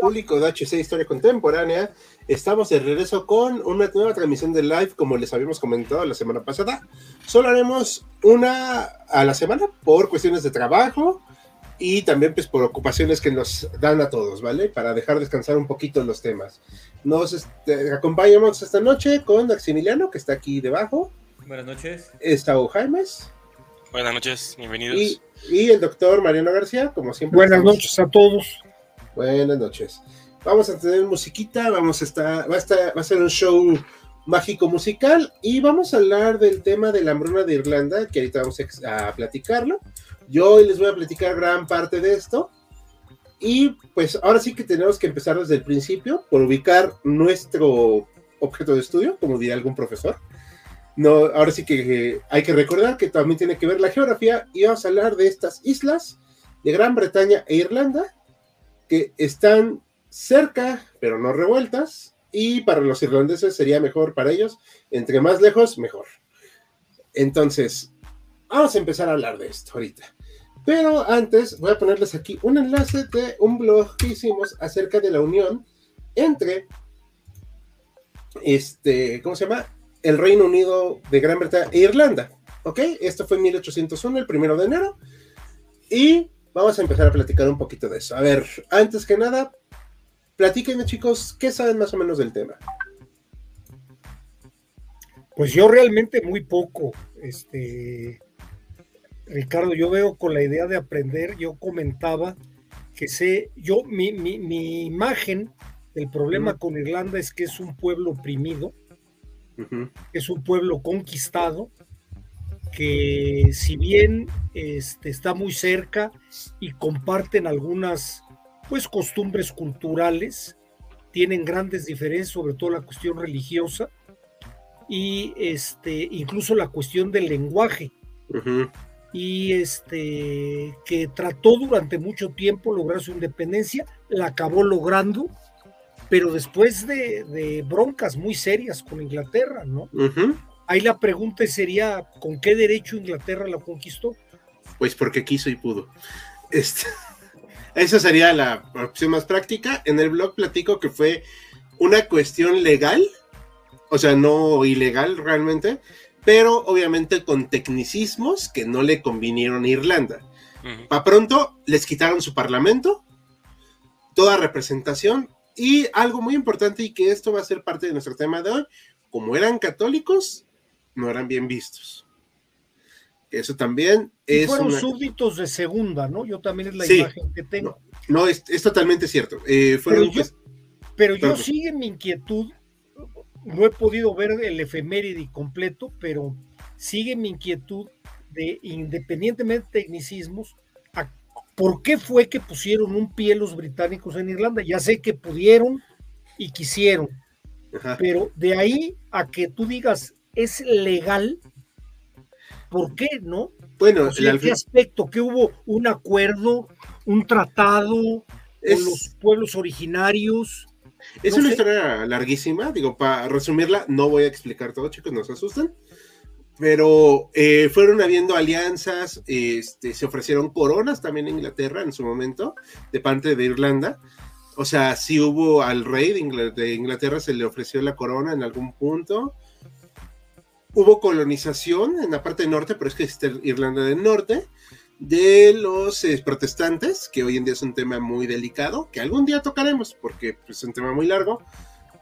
Público de HC Historia Contemporánea. Estamos de regreso con una nueva transmisión de live, como les habíamos comentado la semana pasada. Solo haremos una a la semana por cuestiones de trabajo y también pues por ocupaciones que nos dan a todos, ¿vale? Para dejar descansar un poquito los temas. Nos este, acompañamos esta noche con Maximiliano, que está aquí debajo. Buenas noches. Está Jaimes. Buenas noches, bienvenidos. Y, y el doctor Mariano García, como siempre. Buenas estamos- noches a todos. Buenas noches. Vamos a tener musiquita, vamos a estar, va a estar, va a ser un show mágico musical y vamos a hablar del tema de la hambruna de Irlanda, que ahorita vamos a, platicarlo. Yo hoy les voy a platicar gran parte de esto. Y pues ahora sí que tenemos que empezar desde el principio por ubicar nuestro objeto de estudio, como diría algún profesor. No, ahora sí que eh, hay que recordar que también tiene que ver la geografía y vamos a hablar de estas islas de Gran Bretaña e Irlanda que están cerca, pero no revueltas, y para los irlandeses sería mejor para ellos, entre más lejos, mejor. Entonces, vamos a empezar a hablar de esto ahorita. Pero antes voy a ponerles aquí un enlace de un blog que hicimos acerca de la unión entre, este, ¿cómo se llama? El Reino Unido de Gran Bretaña e Irlanda. ¿Ok? Esto fue en 1801, el primero de enero. Y vamos a empezar a platicar un poquito de eso. A ver, antes que nada, platíquenme chicos, ¿qué saben más o menos del tema? Pues yo realmente muy poco, este Ricardo, yo veo con la idea de aprender, yo comentaba que sé, yo, mi, mi, mi imagen del problema con Irlanda es que es un pueblo oprimido, es un pueblo conquistado, que si bien este, está muy cerca y comparten algunas pues costumbres culturales, tienen grandes diferencias, sobre todo la cuestión religiosa y este incluso la cuestión del lenguaje y este que trató durante mucho tiempo lograr su independencia, la acabó logrando, pero después de, de broncas muy serias con Inglaterra, ¿no? ujú. Ahí la pregunta sería, ¿con qué derecho Inglaterra la conquistó? Pues porque quiso y pudo. Este, esa sería la opción más práctica. En el blog platico que fue una cuestión legal, o sea, no ilegal realmente, pero obviamente con tecnicismos que no le convinieron a Irlanda. Ujú. Para pronto les quitaron su parlamento, toda representación y algo muy importante y que esto va a ser parte de nuestro tema de hoy, como eran católicos, no eran bien vistos. Eso también Y es fueron una- súbditos de segunda, ¿no? Yo también es la Sí. imagen que tengo. No, es, es totalmente cierto. Eh, fueron, Pero yo- pues, Pero yo Perdón. sigue mi inquietud, no he podido ver el efeméride completo, pero sigue mi inquietud de, independientemente de tecnicismos, a- ¿por qué fue que pusieron un pie los británicos en Irlanda? Ya sé que pudieron y quisieron, ajá. pero de ahí a que tú digas, es legal, ¿por qué no? Bueno, O sea, el ¿en qué aspecto? ¿Que hubo un acuerdo, un tratado es, con los pueblos originarios? es no una sé. historia larguísima. Digo, para resumirla, no voy a explicar todo, chicos, no se asusten. Pero eh, fueron habiendo alianzas, este, se ofrecieron coronas también en Inglaterra en su momento, de parte de Irlanda. O sea, sí hubo al rey de, Ingl- de Inglaterra, se le ofreció la corona en algún punto. Hubo colonización en la parte norte, pero es que es Irlanda del Norte, de los eh, protestantes, que hoy en día es un tema muy delicado, que algún día tocaremos, porque pues, es un tema muy largo,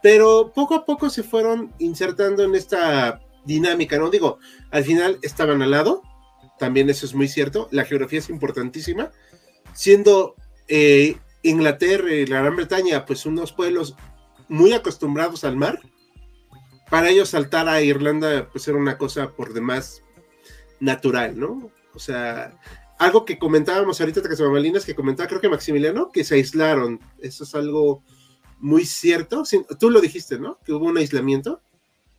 pero poco a poco se fueron insertando en esta dinámica, ¿no? Digo, al final estaban al lado, también eso es muy cierto, la geografía es importantísima, siendo eh, Inglaterra y la Gran Bretaña, pues unos pueblos muy acostumbrados al mar, para ellos saltar a Irlanda pues era una cosa por demás natural, ¿no? O sea, algo que comentábamos ahorita tras Malinas, que comentaba creo que Maximiliano, que se aislaron. Eso es algo muy cierto. Tú lo dijiste, ¿no? Que hubo un aislamiento.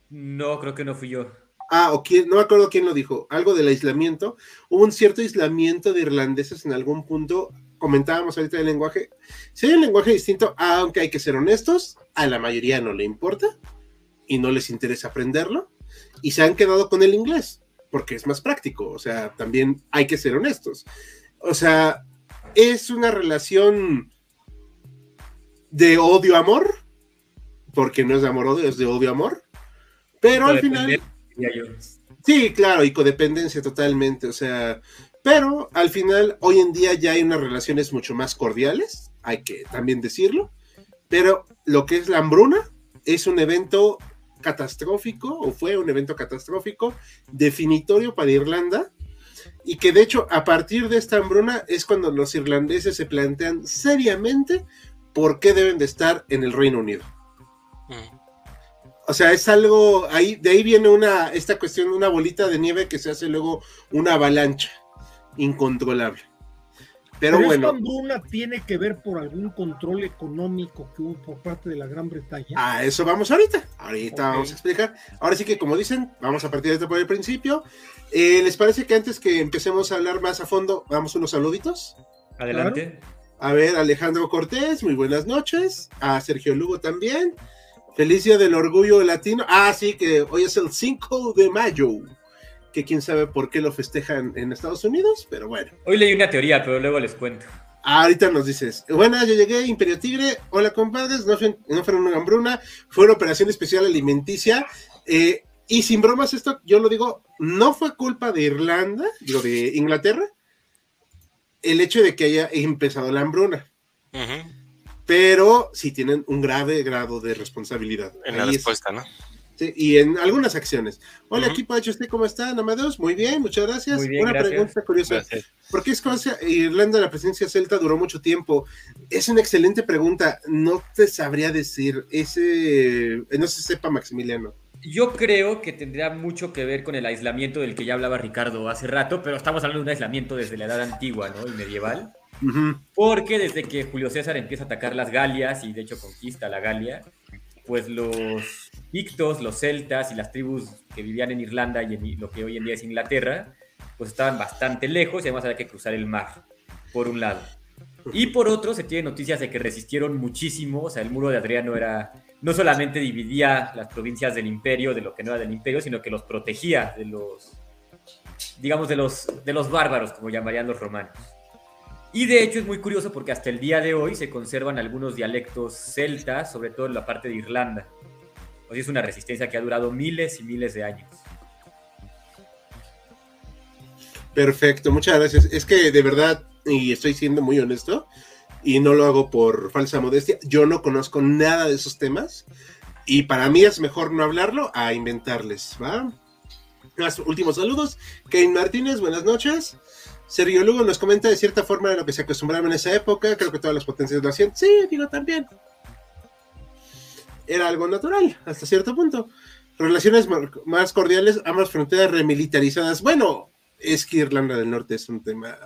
No, creo que no fui yo. Ah, o quién, no me acuerdo quién lo dijo, algo del aislamiento. Hubo un cierto aislamiento de irlandeses en algún punto. Comentábamos ahorita del lenguaje. Si hay un lenguaje distinto, aunque hay que ser honestos, a la mayoría no le importa y no les interesa aprenderlo y se han quedado con el inglés porque es más práctico. O sea, también hay que ser honestos. O sea, es una relación de odio-amor, porque no es de amor-odio, es de odio-amor, pero al final... Sí, claro, y codependencia totalmente, o sea, pero al final hoy en día ya hay unas relaciones mucho más cordiales, hay que también decirlo, pero lo que es la hambruna es un evento catastrófico, o fue un evento catastrófico, definitorio para Irlanda, y que de hecho a partir de esta hambruna es cuando los irlandeses se plantean seriamente por qué deben de estar en el Reino Unido. Mm. O sea, es algo, ahí, de ahí viene una, esta cuestión, una bolita de nieve que se hace luego una avalancha incontrolable. Pero, bueno. ¿Esta hambruna tiene que ver por algún control económico que hubo por parte de la Gran Bretaña? A eso vamos ahorita. Ahorita vamos a explicar. Ahora sí que, como dicen, vamos a partir de este por el principio. Eh, ¿Les parece que antes que empecemos a hablar más a fondo, vamos unos saluditos? Adelante. A ver, Alejandro Cortés, muy buenas noches. A Sergio Lugo también. Feliz Día del Orgullo Latino. Ah, sí, que hoy es el 5 de mayo. Que quién sabe por qué lo festejan en Estados Unidos, pero bueno. Hoy leí una teoría, pero luego les cuento. ahorita nos dices, bueno, yo llegué, Imperio Tigre, hola compadres, no fue, no fue una hambruna, fue una operación especial alimenticia. Eh, y sin bromas, esto yo lo digo, no fue culpa de Irlanda, digo, de Inglaterra, el hecho de que haya empezado la hambruna. Pero sí tienen un grave grado de responsabilidad. En la respuesta, ¿no? Sí, y en algunas acciones. Hola, equipo de ¿usted cómo están, Amadeus? Muy bien, muchas gracias. Una pregunta curiosa. ¿Por qué Escocia e Irlanda, la presidencia celta, duró mucho tiempo? Es una excelente pregunta. No te sabría decir. Ese. No se sepa, Maximiliano. Yo creo que tendría mucho que ver con el aislamiento del que ya hablaba Ricardo hace rato, pero estamos hablando de un aislamiento desde la edad antigua, ¿no? Y medieval. Porque desde que Julio César empieza a atacar las Galias y de hecho conquista la Galia, pues los pictos, los celtas y las tribus que vivían en Irlanda y en lo que hoy en día es Inglaterra, pues estaban bastante lejos y además había que cruzar el mar, por un lado. Y por otro, se tiene noticias de que resistieron muchísimo, o sea, el muro de Adriano era, no solamente dividía las provincias del imperio de lo que no era del imperio, sino que los protegía de los, digamos, de los, de los bárbaros, como llamarían los romanos. Y de hecho es muy curioso porque hasta el día de hoy se conservan algunos dialectos celtas, sobre todo en la parte de Irlanda. O sea, es una resistencia que ha durado miles y miles de años. Perfecto, muchas gracias. Es que de verdad, y estoy siendo muy honesto, y no lo hago por falsa modestia, yo no conozco nada de esos temas, y para mí es mejor no hablarlo a inventarles, ¿va? últimos saludos. Kane Martínez, buenas noches. Sergio Lugo nos comenta de cierta forma de lo que se acostumbraba en esa época, creo que todas las potencias lo hacían. Sí, digo también. Era algo natural, hasta cierto punto. Relaciones más cordiales, ambas fronteras remilitarizadas. Bueno, es que Irlanda del Norte es un tema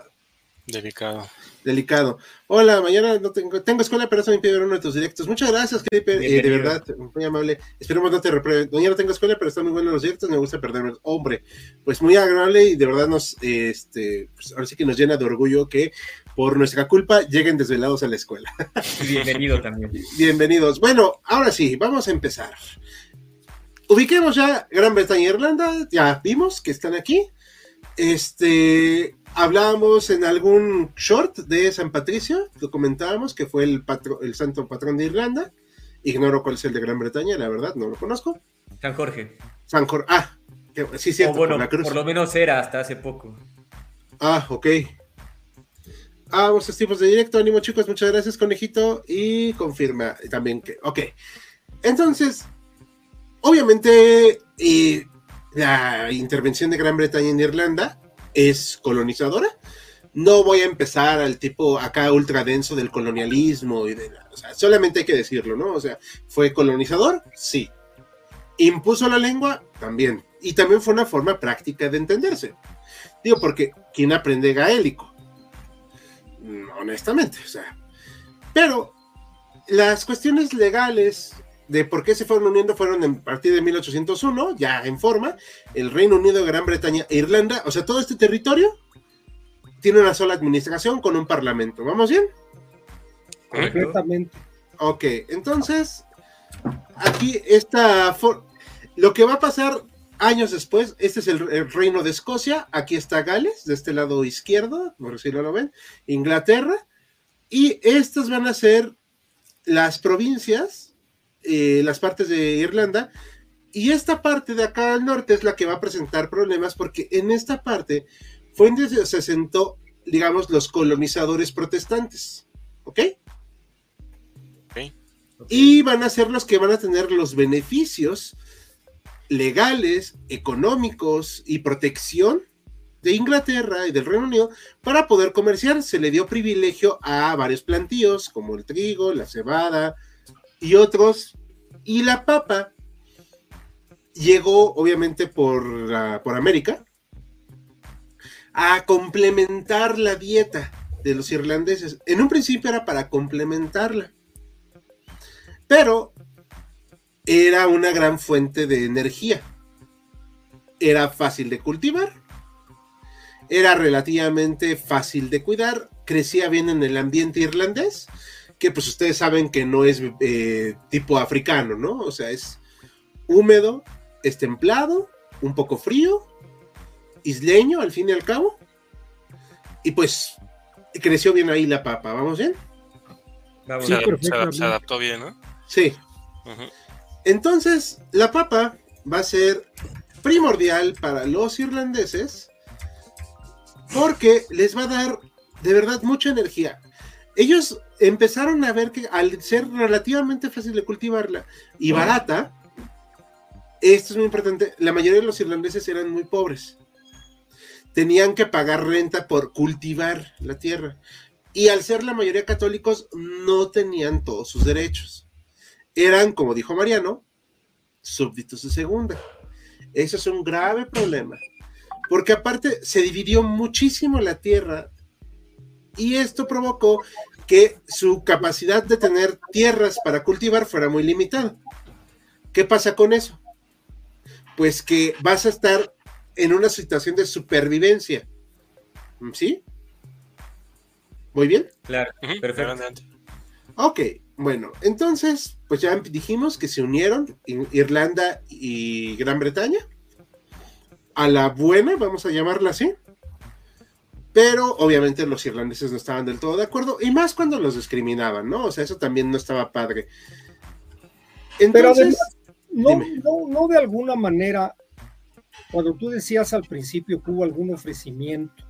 delicado delicado. Hola, mañana no tengo, tengo escuela, pero eso me impide ver uno de tus directos. Muchas gracias, Creeper, eh, de verdad, muy amable. Esperemos no te reprueben. Mañana no tengo escuela, pero están muy buenos los directos, me gusta perderme. Hombre, pues muy agradable y de verdad nos, este, pues ahora sí que nos llena de orgullo que por nuestra culpa lleguen desvelados a la escuela. Bienvenido también. Bienvenidos. Bueno, ahora sí, vamos a empezar. Ubiquemos ya Gran Bretaña e Irlanda, ya vimos que están aquí. Este, hablábamos en algún short de San Patricio, lo comentábamos, que fue el, el santo patrón de Irlanda. Ignoro cuál es el de Gran Bretaña, la verdad, no lo conozco. San Jorge. San Jorge, ah, sí, cierto, bueno, por lo menos era hasta hace poco. Ah, ok. Ah, vamos tipos de directo, ánimo chicos, muchas gracias, conejito, y confirma también que, ok. Entonces, obviamente, y la intervención de Gran Bretaña en Irlanda es colonizadora. No voy a empezar al tipo acá ultra denso del colonialismo y de o sea, solamente hay que decirlo, ¿no? O sea, ¿fue colonizador? Sí. Impuso la lengua también. Y también fue una forma práctica de entenderse. Digo, porque ¿quién aprende gaélico? Honestamente, o sea. Pero las cuestiones legales de por qué se fueron uniendo fueron a partir de 1801, ya en forma, el Reino Unido, Gran Bretaña e Irlanda, o sea, todo este territorio tiene una sola administración con un parlamento. ¿Vamos bien? Completamente. Ok, entonces, aquí está lo que va a pasar años después, este es el, reino de Escocia, aquí está Gales, de este lado izquierdo, por si no lo ven, Inglaterra, y estas van a ser las provincias eh, las partes de Irlanda. Y esta parte de acá al norte es la que va a presentar problemas porque en esta parte fue donde se sentó, digamos, los colonizadores protestantes. ¿Ok? Y van a ser los que van a tener los beneficios legales, económicos y protección de Inglaterra y del Reino Unido para poder comerciar. Se le dio privilegio a varios plantíos como el trigo, la cebada, y otros. Y la papa llegó, obviamente, por, por América a complementar la dieta de los irlandeses. En un principio era para complementarla, pero era una gran fuente de energía. Era fácil de cultivar, era relativamente fácil de cuidar, crecía bien en el ambiente irlandés que pues ustedes saben que no es eh, tipo africano, ¿no? O sea, es húmedo, es templado, un poco frío, isleño al fin y al cabo. Y pues creció bien ahí la papa, ¿vamos bien? se, adaptó bien, ¿no? Sí. Entonces, la papa va a ser primordial para los irlandeses porque les va a dar de verdad mucha energía. Ellos empezaron a ver que al ser relativamente fácil de cultivarla y barata, esto es muy importante, la mayoría de los irlandeses eran muy pobres. Tenían que pagar renta por cultivar la tierra. Y al ser la mayoría católicos, no tenían todos sus derechos. Eran, como dijo Mariano, súbditos de segunda. Eso es un grave problema. Porque aparte se dividió muchísimo la tierra y esto provocó que su capacidad de tener tierras para cultivar fuera muy limitada. ¿Qué pasa con eso? Pues que vas a estar en una situación de supervivencia. ¿Sí? ¿Muy bien? Claro, perfecto. Ok, bueno, entonces, pues ya dijimos que se unieron Irlanda y Gran Bretaña. A la buena, vamos a llamarla así. Pero obviamente los irlandeses no estaban del todo de acuerdo, y más cuando los discriminaban, ¿no? O sea, eso también no estaba padre. Entonces, Pero no, no, de alguna manera, cuando tú decías al principio que hubo algún ofrecimiento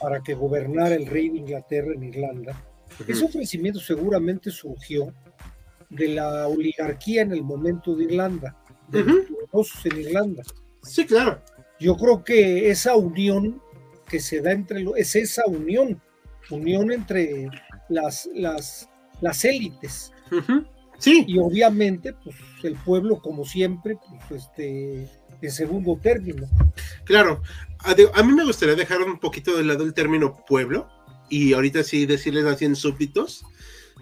para que gobernara el rey de Inglaterra en Irlanda, ese ofrecimiento seguramente surgió de la oligarquía en el momento de Irlanda, de los en Irlanda. Sí, claro. Yo creo que esa unión que se da entre es esa unión, unión entre las, las, las élites. Sí. Y obviamente, pues el pueblo, como siempre, pues este, en segundo término. Claro, a, mí me gustaría dejar un poquito de lado el término pueblo y ahorita sí decirles así en súbditos,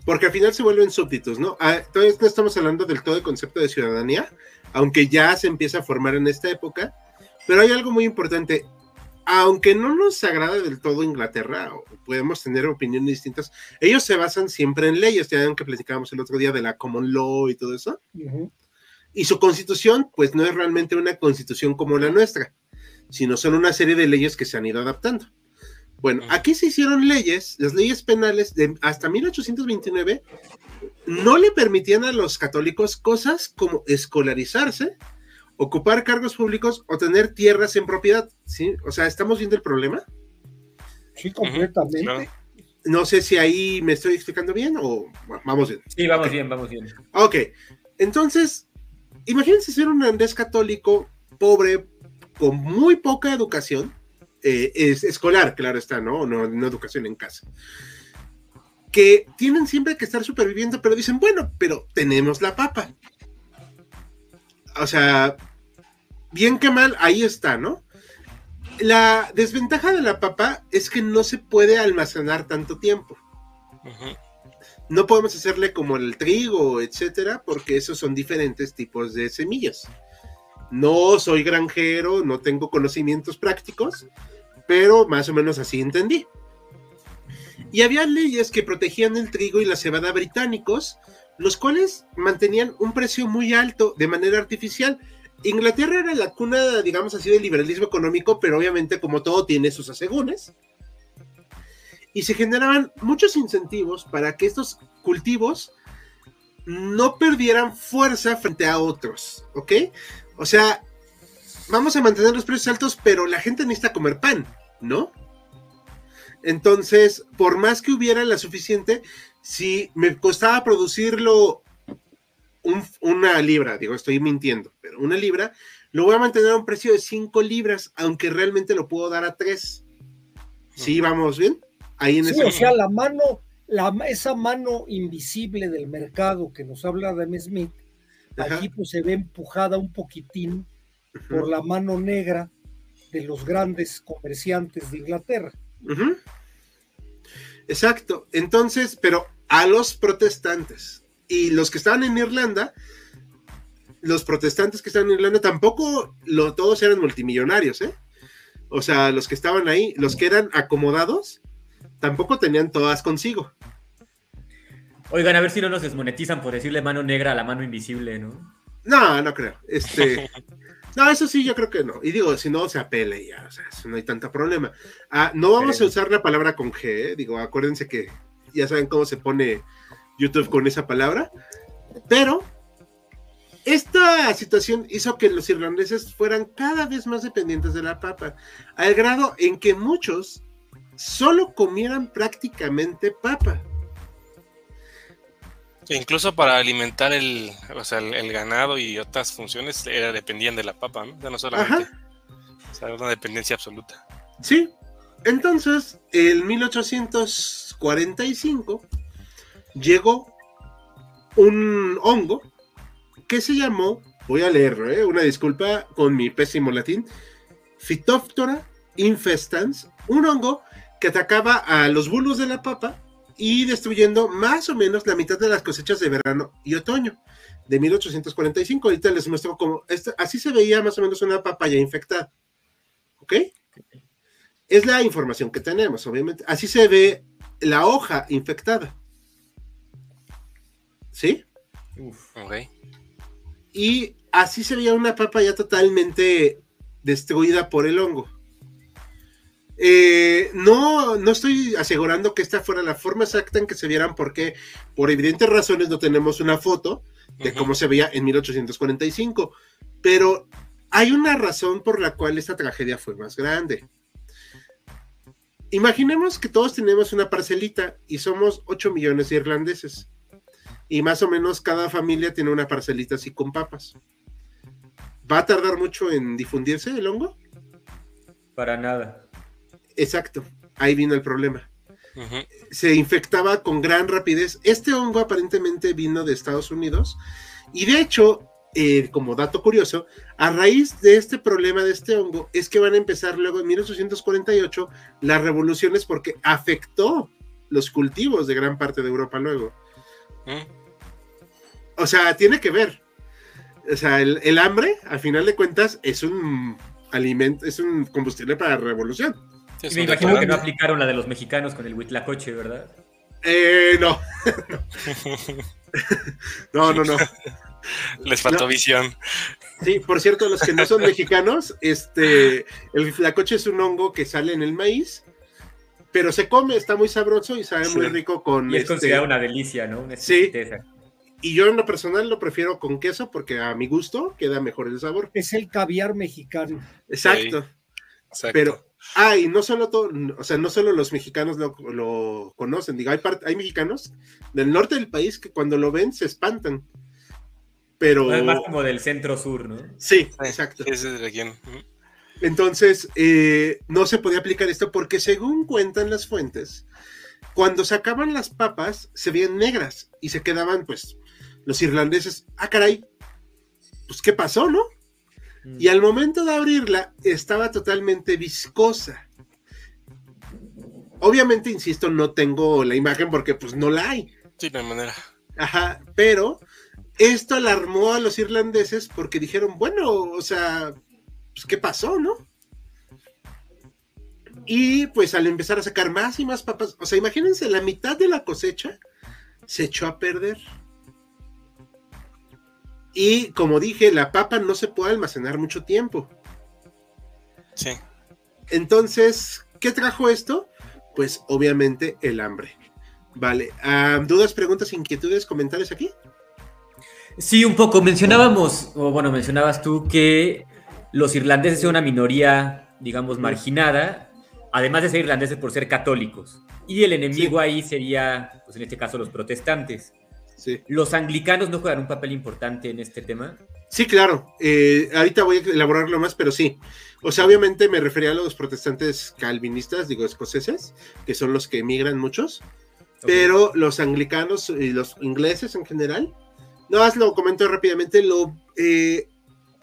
porque al final se vuelven súbditos, ¿no? Ah, todavía no estamos hablando del todo el concepto de ciudadanía, aunque ya se empieza a formar en esta época, pero hay algo muy importante aunque no nos agrada del todo Inglaterra, o podemos tener opiniones distintas, ellos se basan siempre en leyes, ya ven que platicábamos el otro día de la common law y todo eso. Y su constitución, pues no es realmente una constitución como la nuestra, sino son una serie de leyes que se han ido adaptando. Bueno, aquí se hicieron leyes, las leyes penales de hasta 1829 no le permitían a los católicos cosas como escolarizarse, ocupar cargos públicos o tener tierras en propiedad, ¿sí? O sea, ¿estamos viendo el problema? Sí, completamente. No sé si ahí me estoy explicando bien o vamos bien. Sí, vamos bien, vamos bien. Ok, entonces, imagínense ser un andés católico pobre, con muy poca educación, eh, es escolar, claro está, ¿no? ¿no? No educación en casa. Que tienen siempre que estar superviviendo, pero dicen, bueno, pero tenemos la papa o sea, bien que mal, ahí está, ¿no? La desventaja de la papa es que no se puede almacenar tanto tiempo. No podemos hacerle como el trigo, etcétera, porque esos son diferentes tipos de semillas. No soy granjero, no tengo conocimientos prácticos, pero más o menos así entendí. Y había leyes que protegían el trigo y la cebada británicos, los cuales mantenían un precio muy alto de manera artificial. Inglaterra era la cuna, digamos así, del liberalismo económico, pero obviamente como todo tiene sus asegúnes. Y se generaban muchos incentivos para que estos cultivos no perdieran fuerza frente a otros, ¿ok? O sea, vamos a mantener los precios altos, pero la gente necesita comer pan, ¿no? Entonces, por más que hubiera la suficiente, si me costaba producirlo una libra, digo, estoy mintiendo, pero una libra, lo voy a mantener a un precio de 5 libras, aunque realmente lo puedo dar a 3. ¿Sí, vamos bien? Ahí en sí, o sea, la mano, la, esa mano invisible del mercado que nos habla de Smith, aquí pues se ve empujada un poquitín por la mano negra de los grandes comerciantes de Inglaterra. Exacto. Entonces, pero a los protestantes y los que estaban en Irlanda, los protestantes que estaban en Irlanda tampoco lo, todos eran multimillonarios, ¿eh? O sea, los que estaban ahí, los que eran acomodados, tampoco tenían todas consigo. Oigan, a ver si no nos desmonetizan por decirle mano negra a la mano invisible, ¿no? No, no creo. Este, No, eso sí, yo creo que no. Y digo, si no, se apele ya, o sea, no hay tanto problema. Ah, no vamos a usar la palabra con G, ¿eh? digo, acuérdense que ya saben cómo se pone YouTube con esa palabra, pero esta situación hizo que los irlandeses fueran cada vez más dependientes de la papa, al grado en que muchos solo comieran prácticamente papa. Incluso para alimentar el, o sea, el, ganado y otras funciones era, dependían de la papa, ¿no? no solamente. O sea, una dependencia absoluta. Sí. Entonces, en 1845 llegó un hongo que se llamó, voy a leerlo, ¿eh? una disculpa con mi pésimo latín, Phytophthora infestans, un hongo que atacaba a los bulbos de la papa y destruyendo más o menos la mitad de las cosechas de verano y otoño de 1845. Ahorita les muestro cómo, así se veía más o menos una papaya infectada. ¿Ok? Es la información que tenemos, obviamente. Así se ve la hoja infectada. ¿Sí? Uf, Y así se veía una papaya totalmente destruida por el hongo. Eh, no, no estoy asegurando que esta fuera la forma exacta en que se vieran porque por evidentes razones no tenemos una foto de cómo se veía en 1845, pero hay una razón por la cual esta tragedia fue más grande. Imaginemos que todos tenemos una parcelita y somos 8 millones de irlandeses. Y más o menos cada familia tiene una parcelita así con papas. ¿Va a tardar mucho en difundirse el hongo? Para nada. Exacto, ahí vino el problema. Se infectaba con gran rapidez. Este hongo aparentemente vino de Estados Unidos y de hecho, eh, como dato curioso, a raíz de este problema de este hongo es que van a empezar luego en 1848 las revoluciones porque afectó los cultivos de gran parte de Europa luego. O sea, tiene que ver. O sea, el, el hambre, al final de cuentas, es un alimento, es un combustible para la revolución me imagino que no aplicaron la de los mexicanos con el Huitlacoche, ¿verdad? Eh, no. no, no, no. Les faltó visión. Sí, por cierto, los que no son mexicanos, este, el Huitlacoche es un hongo que sale en el maíz, pero se come, está muy sabroso y sabe muy rico con. Y es este... considerado una delicia, ¿no? sí. Y yo en lo personal lo prefiero con queso porque a mi gusto queda mejor el sabor. Es el caviar mexicano. Exacto. Exacto. Pero Ah, y no solo todo, o sea, no solo los mexicanos lo, conocen, digo, hay, hay mexicanos del norte del país que cuando lo ven se espantan. Pero. es más como del centro sur, ¿no? Sí, exacto. Entonces, eh, no se podía aplicar esto porque según cuentan las fuentes, cuando sacaban las papas se veían negras y se quedaban, pues, los irlandeses, ah, caray, pues, ¿qué pasó, no? Y al momento de abrirla, estaba totalmente viscosa. Obviamente, insisto, no tengo la imagen porque pues no la hay. Sí, hay manera. Ajá, pero esto alarmó a los irlandeses porque dijeron, bueno, o sea, pues qué pasó, ¿no? Y pues al empezar a sacar más y más papas, o sea, imagínense, la mitad de la cosecha se echó a perder. Y como dije, la papa no se puede almacenar mucho tiempo. Sí. Entonces, ¿qué trajo esto? Pues obviamente el hambre. Vale. Ah, ¿Dudas, preguntas, inquietudes, comentarios aquí? Sí, un poco. Mencionábamos, o bueno, mencionabas tú que los irlandeses son una minoría, digamos, marginada, además de ser irlandeses por ser católicos. Y el enemigo ahí sería, pues en este caso, los protestantes. ¿Los anglicanos no juegan un papel importante en este tema? Sí, claro. Eh, ahorita voy a elaborarlo más, pero sí. O sea, obviamente me refería a los protestantes calvinistas, digo, escoceses, que son los que emigran muchos. Pero los anglicanos y los ingleses en general, no más lo comento rápidamente, lo, eh,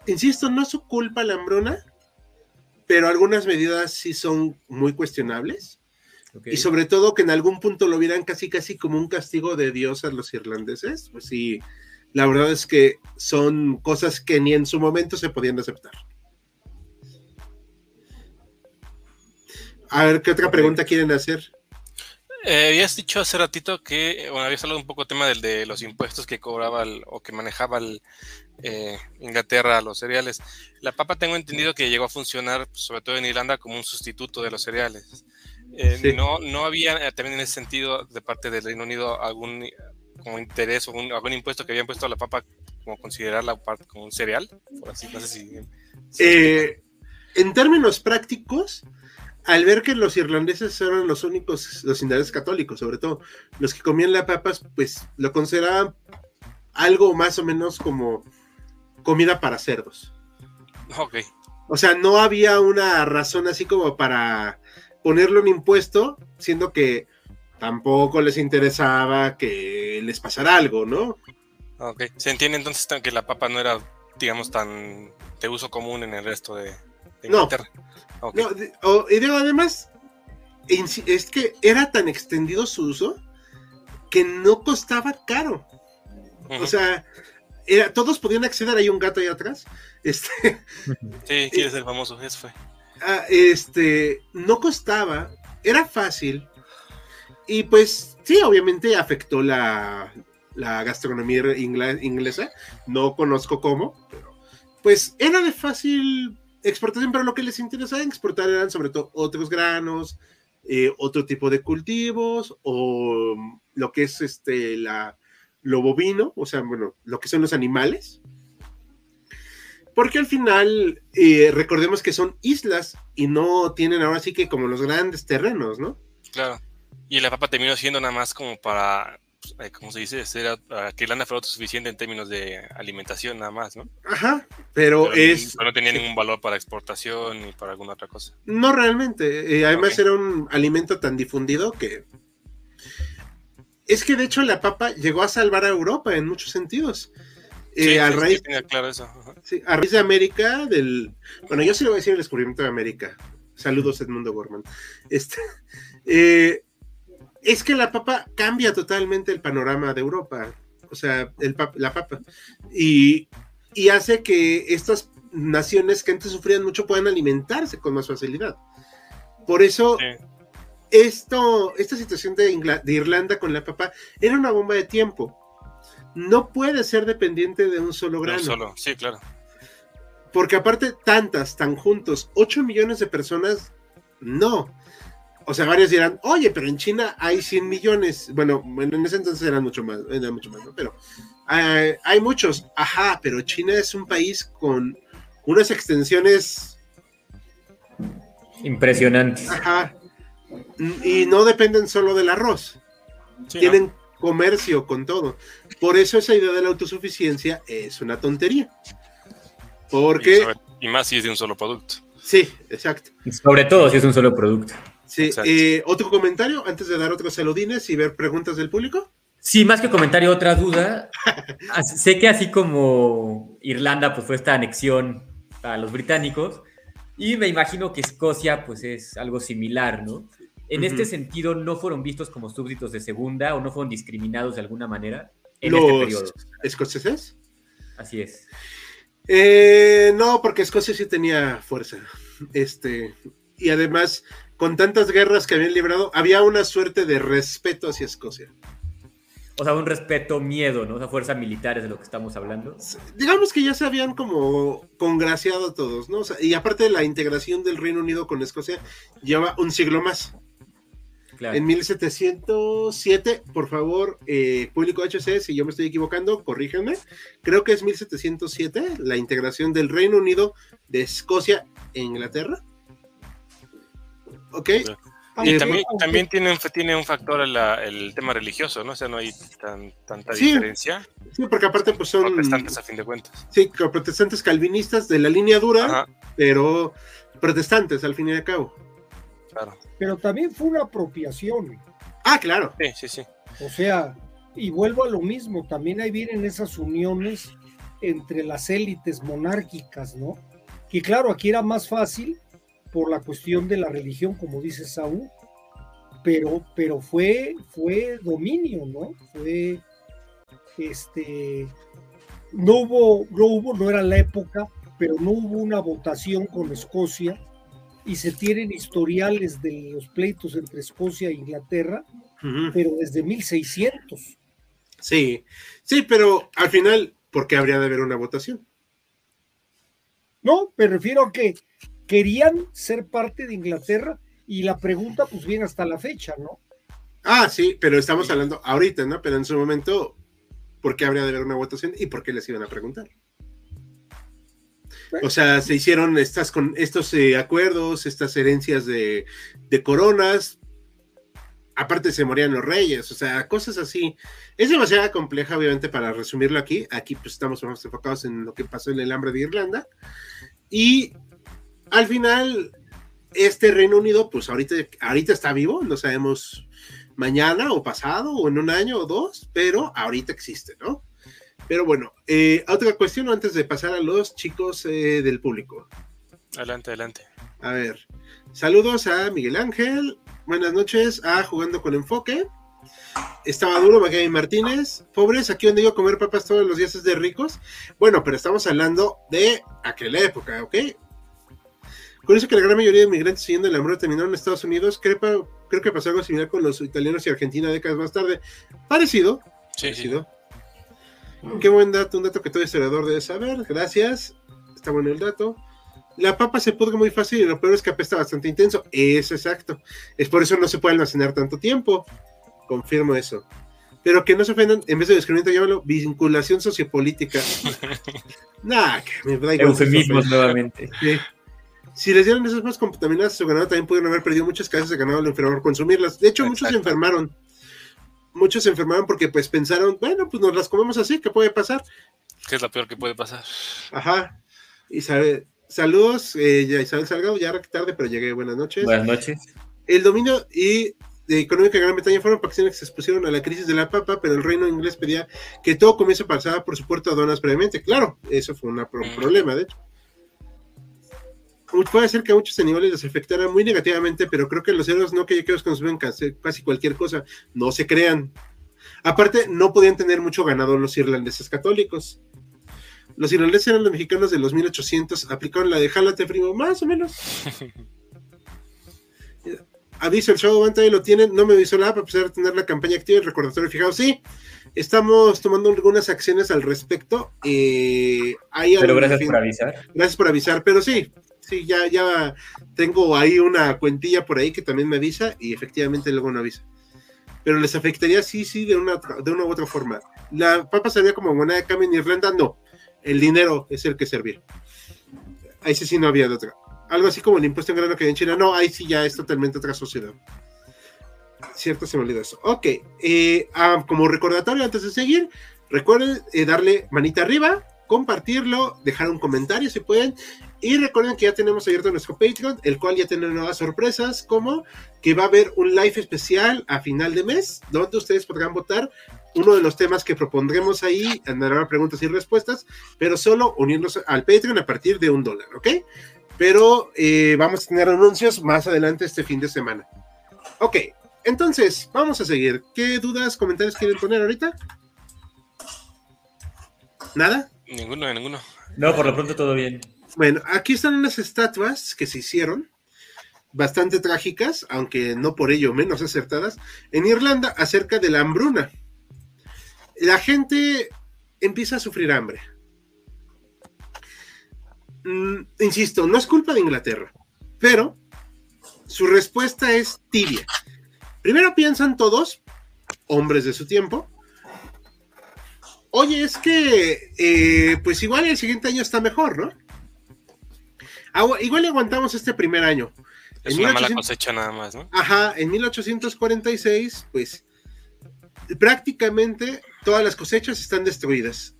insisto, no es su culpa la hambruna, pero algunas medidas sí son muy cuestionables. Y sobre todo que en algún punto lo vieran casi casi como un castigo de Dios a los irlandeses, pues sí, la verdad es que son cosas que ni en su momento se podían aceptar. A ver, ¿qué otra pregunta quieren hacer? Eh, habías dicho hace ratito que, bueno, habías hablado un poco tema del de los impuestos que cobraba o que manejaba el, eh, Inglaterra a los cereales. La papa tengo entendido que llegó a funcionar, sobre todo en Irlanda, como un sustituto de los cereales. Eh, no, no había eh, también en ese sentido de parte del Reino Unido algún como interés o algún impuesto que habían puesto a la papa como considerarla como un cereal, eh, en términos prácticos, al ver que los irlandeses eran los únicos, los irlandeses católicos, sobre todo los que comían la papas, pues lo consideraban algo más o menos como comida para cerdos. Ok. O sea, no había una razón así como para ponerle un impuesto, siendo que tampoco les interesaba que les pasara algo, ¿no? Ok, se entiende entonces que la papa no era, digamos, tan de uso común en el resto de, Inglaterra. No, y digo, además, es que era tan extendido su uso que no costaba caro. O sea, era, todos podían acceder, hay un gato ahí atrás. Este, sí, sí, es el famoso, eso fue. Ah, este, no costaba, era fácil. Y pues sí, obviamente afectó la, gastronomía inglesa. No conozco cómo, pero pues era de fácil exportación, pero lo que les interesaba exportar eran sobre todo otros granos, eh, otro tipo de cultivos o lo que es este la lo bovino, o sea, bueno, lo que son los animales. Porque al final, eh, recordemos que son islas y no tienen ahora sí que como los grandes terrenos, ¿no? Claro. Y la papa terminó siendo nada más como para, eh, ¿cómo se dice? Ser, que Irlanda fuera autosuficiente en términos de alimentación nada más, ¿no? Ajá, pero, es... no tenía ningún valor para exportación ni para alguna otra cosa. No realmente. Eh, además era un alimento tan difundido que... Es que de hecho la papa llegó a salvar a Europa en muchos sentidos. Sí, a raíz, claro eso. Sí, a raíz de América, del. Bueno, yo sí le voy a decir el descubrimiento de América. Saludos, Edmundo Gorman. Este, eh, es que la papa cambia totalmente el panorama de Europa. O sea, el la papa. Y, y hace que estas naciones que antes sufrían mucho puedan alimentarse con más facilidad. Por eso, esto, esta situación de, de Irlanda con la papa era una bomba de tiempo no puede ser dependiente de un solo grano. solo, sí, claro. Porque aparte, tantas, tan juntos, 8 millones de personas, no. O sea, varios dirán, oye, pero en China hay 100 millones. Bueno, en ese entonces eran mucho más, mucho más, Pero eh, hay muchos. Ajá, pero China es un país con unas extensiones impresionantes. Ajá. Y no dependen solo del arroz. Tienen comercio con todo. Por eso esa idea de la autosuficiencia es una tontería. Porque... Y, más si es de un solo producto. Sí, exacto. sobre todo si es un solo producto. Sí, eh, ¿otro comentario antes de dar otros saludines y ver preguntas del público? Sí, más que comentario, otra duda. sé que así como Irlanda pues fue esta anexión a los británicos, y me imagino que Escocia pues es algo similar, ¿no? En este sentido, ¿no fueron vistos como súbditos de segunda o no fueron discriminados de alguna manera en este ¿Los este periodo? escoceses? Así es. Eh, no, porque Escocia sí tenía fuerza. Este, y además, con tantas guerras que habían librado, había una suerte de respeto hacia Escocia. O sea, un respeto, miedo, ¿no? O sea, fuerzas militares de lo que estamos hablando. Digamos que ya se habían como congraciado todos, ¿no? y aparte de la integración del Reino Unido con Escocia, lleva un siglo más. En 1707, por favor, eh, público HC, si yo me estoy equivocando, corríjanme. Creo que es 1707, la integración del Reino Unido de Escocia e Inglaterra. ¿Ok? Y también, también tiene, tiene un factor el tema religioso, ¿no? O sea, no hay tanta diferencia. Sí, porque aparte pues son... Protestantes a fin de cuentas. Sí, protestantes calvinistas de la línea dura, pero protestantes al fin y al cabo. Pero también fue una apropiación. Ah, claro. Sí, sí, sí. O sea, y vuelvo a lo mismo, también ahí vienen esas uniones entre las élites monárquicas, ¿no? Que claro, aquí era más fácil por la cuestión de la religión, como dice Saúl, pero, pero fue, fue dominio, ¿no? Fue, este, no hubo, no hubo, no era la época, pero no hubo una votación con Escocia y se tienen historiales de los pleitos entre Escocia e Inglaterra, pero desde 1600. Sí, sí, pero al final, ¿por qué habría de haber una votación? No, me refiero a que querían ser parte de Inglaterra y la pregunta pues viene hasta la fecha, ¿no? Ah, sí, pero estamos hablando ahorita, ¿no? Pero en su momento, ¿por qué habría de haber una votación y por qué les iban a preguntar? O sea, se hicieron estas con estos eh, acuerdos, estas herencias de, coronas. Aparte se morían los reyes, o sea, cosas así. Es demasiado compleja, obviamente, para resumirlo aquí. Aquí pues estamos más enfocados en lo que pasó en el hambre de Irlanda. Y al final, este Reino Unido, pues ahorita, ahorita está vivo, no sabemos mañana o pasado o en un año o dos, pero ahorita existe, ¿no? Pero bueno, eh, otra cuestión antes de pasar a los chicos eh, del público. Adelante, adelante. A ver, saludos a Miguel Ángel, buenas noches a Jugando con Enfoque. Estaba duro, Magali Martínez. Pobres, aquí donde iba a comer papas todos los días es de ricos. Bueno, pero estamos hablando de aquella época, ¿ok? Curioso que la gran mayoría de inmigrantes siguiendo el hambre terminaron en Estados Unidos. Creo, creo que pasó algo similar con los italianos y Argentina décadas más tarde. Parecido. Sí, parecido. Qué buen dato, un dato que todo historiador debe saber. Gracias. Está bueno el dato. La papa se pudre muy fácil y lo peor es que apesta bastante intenso. Es exacto. Es por eso no se puede almacenar tanto tiempo. Confirmo eso. Pero que no se ofendan, en vez de descubrimiento, llámalo vinculación sociopolítica. nah, me da igual. Eufemismos nuevamente. Si les dieron esas más contaminadas a su ganado, también pudieron haber perdido muchas casas de ganado al enfermar consumirlas. De hecho, muchos se enfermaron muchos se enfermaron porque pues pensaron, bueno, pues nos las comemos así, ¿qué puede pasar? ¿Qué es lo peor que puede pasar? Ajá. Isabel, saludos, eh, Isabel Salgado, ya tarde, pero llegué, buenas noches. Buenas noches. El dominio y de económica de Gran Bretaña fueron facciones que se expusieron a la crisis de la papa, pero el reino inglés pedía que todo comience pasara por su puerto de aduanas previamente. Claro, eso fue un mm. problema, de hecho puede ser que a muchos animales les afectara muy negativamente, pero creo que los héroes no que ellos consumen casi cualquier cosa, no se crean. Aparte, no podían tener mucho ganado los irlandeses católicos. Los irlandeses eran los mexicanos de los 1800, aplicaron la de jálate primo, más o menos. Aviso, el show ahí lo tienen, no me avisó para empezar a tener la campaña activa y el recordatorio fijado. Sí, estamos tomando algunas acciones al respecto. Eh, pero gracias por avisar. Gracias por avisar, pero sí, sí, ya, ya tengo ahí una cuentilla por ahí que también me avisa y efectivamente luego no avisa. Pero les afectaría, sí, sí, de una, de una u otra forma. ¿La papa servía como moneda de cambio en Irlanda? No. El dinero es el que servía. Ahí sí, sí no había de otra. Algo así como el impuesto en grano que hay en China. No, ahí sí ya es totalmente otra sociedad. Cierto, se me olvidó eso. Ok. Eh, ah, como recordatorio, antes de seguir, recuerden eh, darle manita arriba, compartirlo, dejar un comentario si pueden y recuerden que ya tenemos abierto nuestro Patreon, el cual ya tiene nuevas sorpresas, como que va a haber un live especial a final de mes, donde ustedes podrán votar uno de los temas que propondremos ahí, andará preguntas y respuestas, pero solo uniéndose al Patreon a partir de un dólar, ¿ok? Pero eh, vamos a tener anuncios más adelante este fin de semana. Ok, entonces, vamos a seguir. ¿Qué dudas, comentarios quieren poner ahorita? ¿Nada? Ninguno, ninguno. No, por lo pronto todo bien. Bueno, aquí están unas estatuas que se hicieron, bastante trágicas, aunque no por ello menos acertadas, en Irlanda acerca de la hambruna. La gente empieza a sufrir hambre. Mm, insisto, no es culpa de Inglaterra, pero su respuesta es tibia. Primero piensan todos, hombres de su tiempo, oye, es que eh, pues igual el siguiente año está mejor, ¿no? Igual aguantamos este primer año. Es una mala cosecha nada más, ¿no? Ajá, en 1846, pues prácticamente todas las cosechas están destruidas.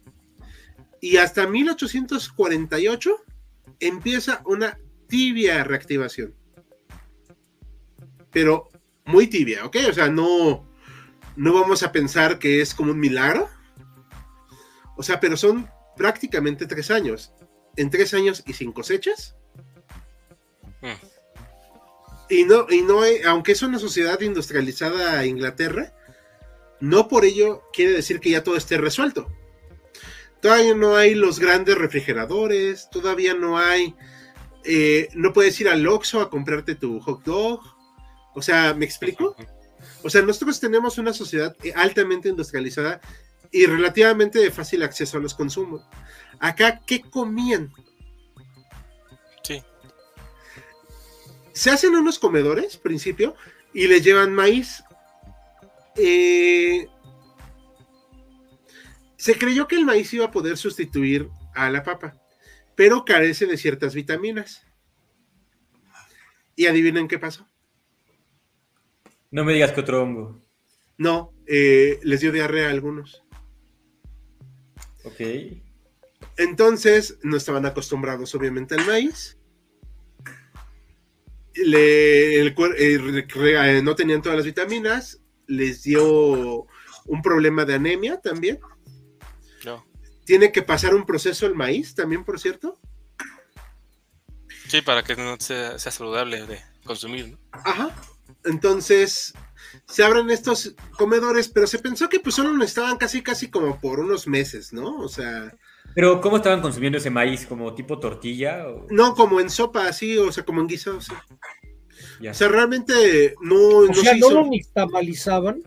Y hasta 1848 empieza una tibia reactivación. Pero muy tibia, ¿ok? O sea, no, no vamos a pensar que es como un milagro. O sea, pero son prácticamente tres años. En tres años y sin cosechas. Hmm. Y no, y no hay, aunque es una sociedad industrializada Inglaterra, no por ello quiere decir que ya todo esté resuelto. Todavía no hay los grandes refrigeradores, todavía no hay, eh, no puedes ir al Oxxo a comprarte tu hot dog. O sea, ¿me explico? O sea, nosotros tenemos una sociedad altamente industrializada y relativamente de fácil acceso a los consumos. Acá, ¿qué comían? Se hacen unos comedores, principio, y le llevan maíz. Eh, se creyó que el maíz iba a poder sustituir a la papa, pero carece de ciertas vitaminas. Y adivinen qué pasó. No me digas que otro hongo. No, eh, les dio diarrea a algunos. Ok. Entonces, no estaban acostumbrados obviamente al maíz. Le, el, eh, no tenían todas las vitaminas. Les dio un problema de anemia también. Tiene que pasar un proceso el maíz también, por cierto. Sí, para que no sea, saludable de consumir, ¿no? Ajá. Entonces, se abren estos comedores, pero se pensó que pues solo necesitaban casi, casi como por unos meses, ¿no? O sea... Pero, ¿cómo estaban consumiendo ese maíz? ¿Como tipo tortilla? No, como en sopa, así, o sea, como en guisado, sí. O sea, realmente no... O sea, ¿no lo nixtamalizaban?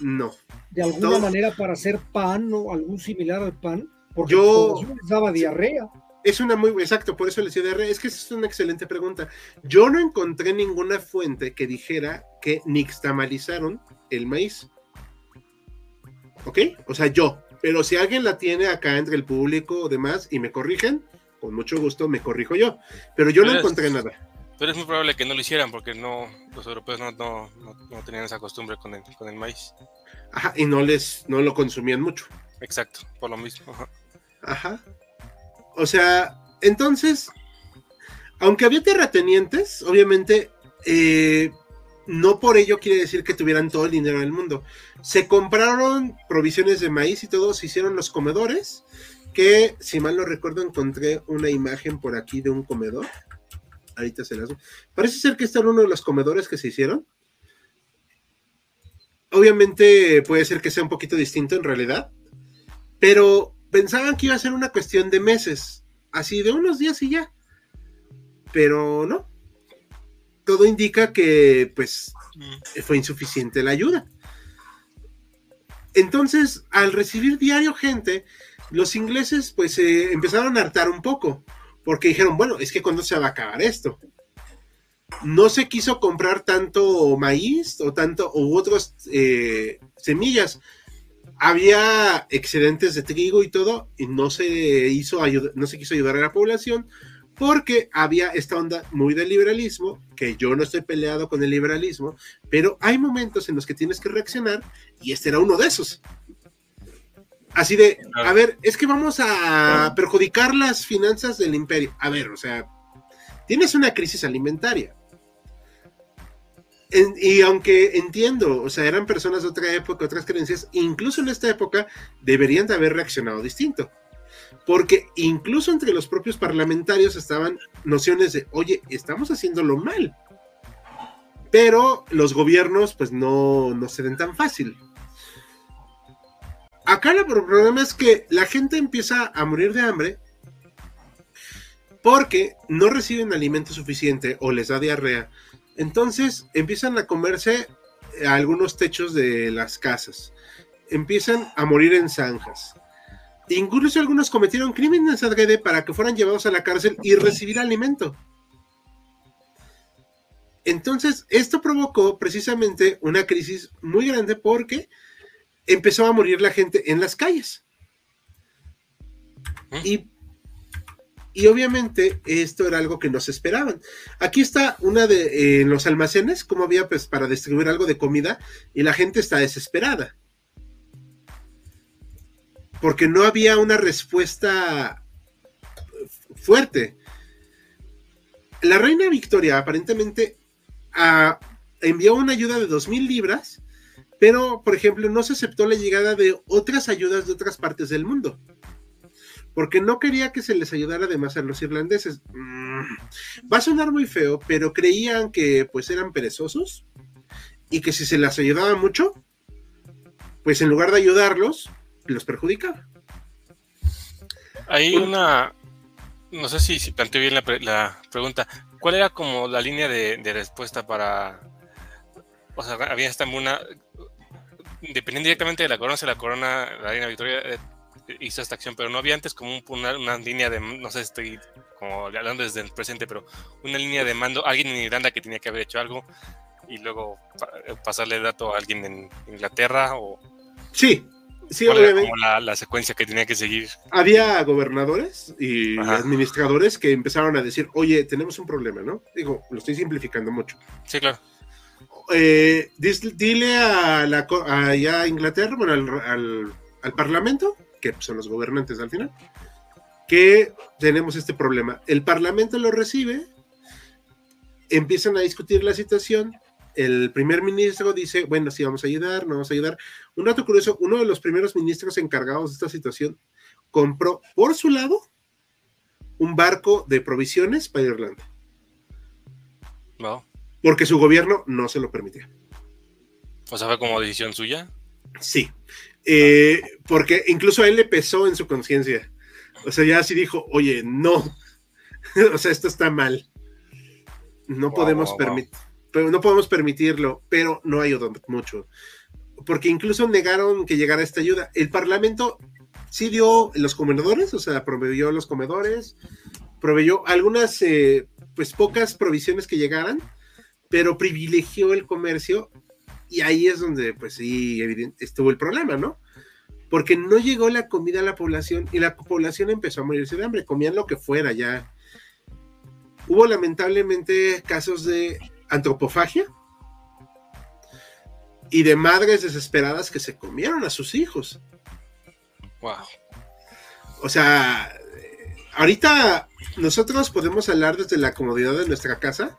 No. De alguna manera para hacer pan o algún similar al pan. Porque yo les daba diarrea. Es una muy, exacto, por eso les decía diarrea. Es que esa es una excelente pregunta. Yo no encontré ninguna fuente que dijera que nixtamalizaron el maíz. ¿Ok? O sea, yo. Pero si alguien la tiene acá entre el público o demás y me corrigen, con mucho gusto me corrijo yo. Pero yo no encontré nada. Pero es muy probable que no lo hicieran porque no, los europeos no, no, no, tenían esa costumbre con el, con el maíz. Ajá, y no les, no lo consumían mucho. Exacto, por lo mismo. Ajá. O sea, entonces, aunque había terratenientes, obviamente, eh, no por ello quiere decir que tuvieran todo el dinero del mundo. Se compraron provisiones de maíz y todo, se hicieron los comedores, que si mal no recuerdo encontré una imagen por aquí de un comedor. Ahorita se las... Parece ser que está en uno de los comedores que se hicieron. Obviamente puede ser que sea un poquito distinto en realidad, pero pensaban que iba a ser una cuestión de meses, así de unos días y ya. Pero no. Todo indica que pues mm. fue insuficiente la ayuda. Entonces, al recibir diario gente, los ingleses pues se empezaron a hartar un poco, porque dijeron, bueno, es que cuando se va a acabar esto. No se quiso comprar tanto maíz o tanto u otras eh, semillas, había excedentes de trigo y todo, y no se hizo no se quiso ayudar a la población porque había esta onda muy del liberalismo, que yo no estoy peleado con el liberalismo, pero hay momentos en los que tienes que reaccionar y este era uno de esos. Así de, a ver, es que vamos a perjudicar las finanzas del imperio. A ver, o sea, tienes una crisis alimentaria. y aunque entiendo, o sea, eran personas de otra época, otras creencias, incluso en esta época deberían de haber reaccionado distinto. Porque incluso entre los propios parlamentarios estaban nociones de, oye, estamos haciéndolo mal. Pero los gobiernos pues no, no se den tan fácil. Acá el problema es que la gente empieza a morir de hambre porque no reciben alimento suficiente o les da diarrea entonces empiezan a comerse algunos techos de las casas. Empiezan a morir en zanjas. Incluso algunos cometieron crímenes adrede para que fueran llevados a la cárcel y recibir alimento. Entonces, esto provocó precisamente una crisis muy grande porque empezó a morir la gente en las calles. ¿Eh? Y y obviamente esto era algo que no se esperaban. Aquí está una de eh, los almacenes, como había pues para distribuir algo de comida y la gente está desesperada. Porque no había una respuesta fuerte. La reina Victoria aparentemente ah, envió una ayuda de dos mil libras, pero por ejemplo no se aceptó la llegada de otras ayudas de otras partes del mundo porque no quería que se les ayudara además a los irlandeses. Mm, va a sonar muy feo, pero creían que pues eran perezosos y que si se les ayudaba mucho, pues en lugar de ayudarlos, los perjudicaba. Hay una, no sé si, si planteo bien la, pregunta, ¿cuál era como la línea de, respuesta para, o sea, había esta una, dependiendo directamente de la corona, si la corona, la reina Victoria eh, hizo esta acción, pero no había antes como una, línea de, no sé, estoy como hablando desde el presente, pero una línea de mando, alguien en Irlanda que tenía que haber hecho algo y luego pasarle el dato a alguien en Inglaterra o... Sí, sí, obviamente. Como la, secuencia que tenía que seguir. Había gobernadores y administradores que empezaron a decir, oye, tenemos un problema, ¿no? Digo, lo estoy simplificando mucho. Sí, claro. Eh, dile a la a Inglaterra, bueno, al, al Parlamento, que son los gobernantes al final, que tenemos este problema. El Parlamento lo recibe, empiezan a discutir la situación, el primer ministro dice, bueno, sí, vamos a ayudar, no vamos a ayudar. Un dato curioso, uno de los primeros ministros encargados de esta situación compró por su lado un barco de provisiones para Irlanda. No. Porque su gobierno no se lo permitía. O sea, fue como decisión suya. Sí. Eh, porque incluso a él le pesó en su conciencia. O sea, ya así dijo, oye, no. o sea, esto está mal. No podemos permitir. Pero no podemos permitirlo, pero no ayudó mucho. Porque incluso negaron que llegara esta ayuda. El Parlamento sí dio los comedores, o sea, proveyó los comedores, proveyó algunas, eh, pues pocas provisiones que llegaran, pero privilegió el comercio y ahí es donde, pues sí, estuvo el problema, ¿no? Porque no llegó la comida a la población y la población empezó a morirse de hambre, comían lo que fuera ya. Hubo lamentablemente casos de antropofagia y de madres desesperadas que se comieron a sus hijos. Wow. O sea, ahorita nosotros podemos hablar desde la comodidad de nuestra casa.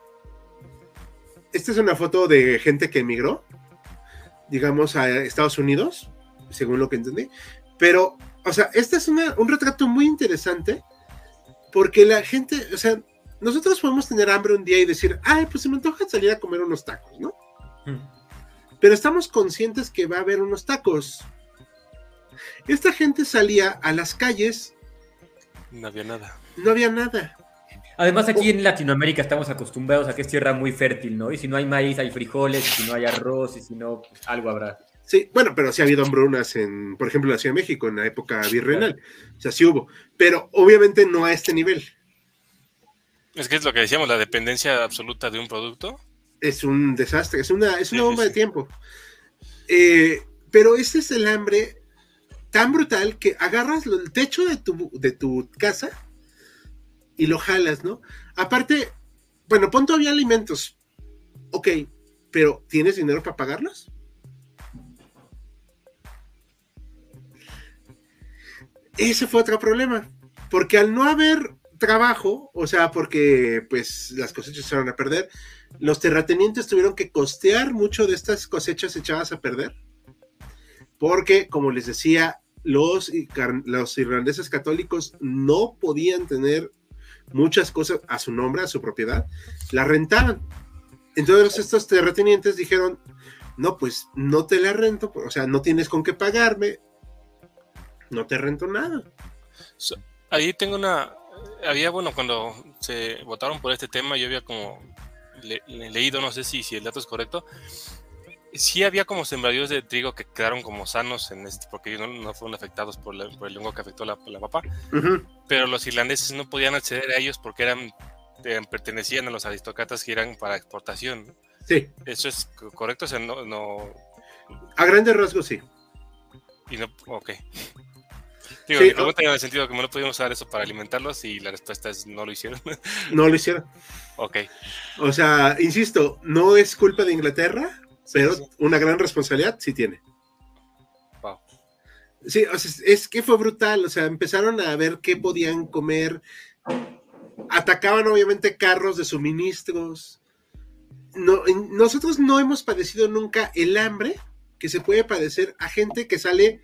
Esta es una foto de gente que emigró digamos, a Estados Unidos, según lo que entendí. Pero, o sea, este es un retrato muy interesante porque la gente, o sea, nosotros podemos tener hambre un día y decir, ay, pues se me antoja salir a comer unos tacos, ¿no? Hmm. Pero estamos conscientes que va a haber unos tacos. Esta gente salía a las calles. No había nada. No había nada. Además, aquí en Latinoamérica estamos acostumbrados a que es tierra muy fértil, ¿no? Y si no hay maíz, hay frijoles, y si no hay arroz, y si no, pues, algo habrá. Sí, bueno, pero sí ha habido hambrunas en, por ejemplo, en la Ciudad de México, en la época virreinal. O sea, sí hubo. Pero obviamente no a este nivel. Es que es lo que decíamos, la dependencia absoluta de un producto. Es un desastre, es una, es una bomba de tiempo. Eh, pero este es el hambre tan brutal que agarras el techo de tu, de tu casa y lo jalas, ¿no? Aparte, bueno, pon todavía alimentos. Ok, pero ¿tienes dinero para pagarlos? Ese fue otro problema, porque al no haber trabajo, o sea, porque pues las cosechas se van a perder, los terratenientes tuvieron que costear mucho de estas cosechas echadas a perder, porque, como les decía, los, irlandeses católicos no podían tener muchas cosas a su nombre, a su propiedad, la rentaban. Entonces estos terratenientes dijeron, no, pues no te la rento, o sea, no tienes con qué pagarme, no te rento nada. ahí tengo una, había, bueno, cuando se votaron por este tema, yo había como leído, no sé si, si el dato es correcto, sí había como sembradíos de trigo que quedaron como sanos en este, porque no, no fueron afectados por, el hongo que afectó la, la papa, pero los irlandeses no podían acceder a ellos porque eran, pertenecían a los aristócratas que eran para exportación. Sí. ¿Eso es correcto? O sea, no, no... A grandes rasgos, sí. Y no, ok. Digo, mi pregunta en el sentido que no podíamos usar eso para alimentarlos y la respuesta es no lo hicieron. No lo hicieron. Ok. O sea, insisto, no es culpa de Inglaterra, pero una gran responsabilidad sí tiene. Wow. Sí, o sea, es que fue brutal, o sea, empezaron a ver qué podían comer, atacaban obviamente carros de suministros. No, nosotros no hemos padecido nunca el hambre que se puede padecer a gente que sale,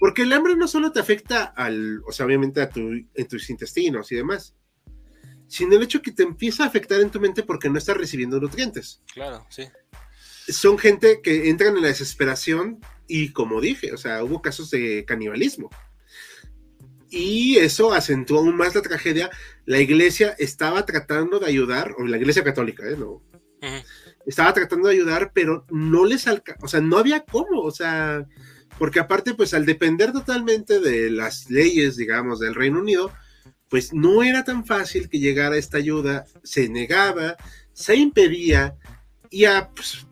porque el hambre no solo te afecta al, o sea, obviamente a, tu, en tus intestinos y demás, sino el hecho que te empieza a afectar en tu mente porque no estás recibiendo nutrientes. Claro, sí son gente que entran en la desesperación y como dije, o sea, hubo casos de canibalismo. Y eso acentuó aún más la tragedia. La iglesia estaba tratando de ayudar, o la iglesia católica, ¿eh? No. Estaba tratando de ayudar, pero no les alcanzó, o sea, no había cómo, o sea, porque aparte, pues al depender totalmente de las leyes, digamos, del Reino Unido, pues no era tan fácil que llegara esta ayuda, se negaba, se impedía, y a, pues,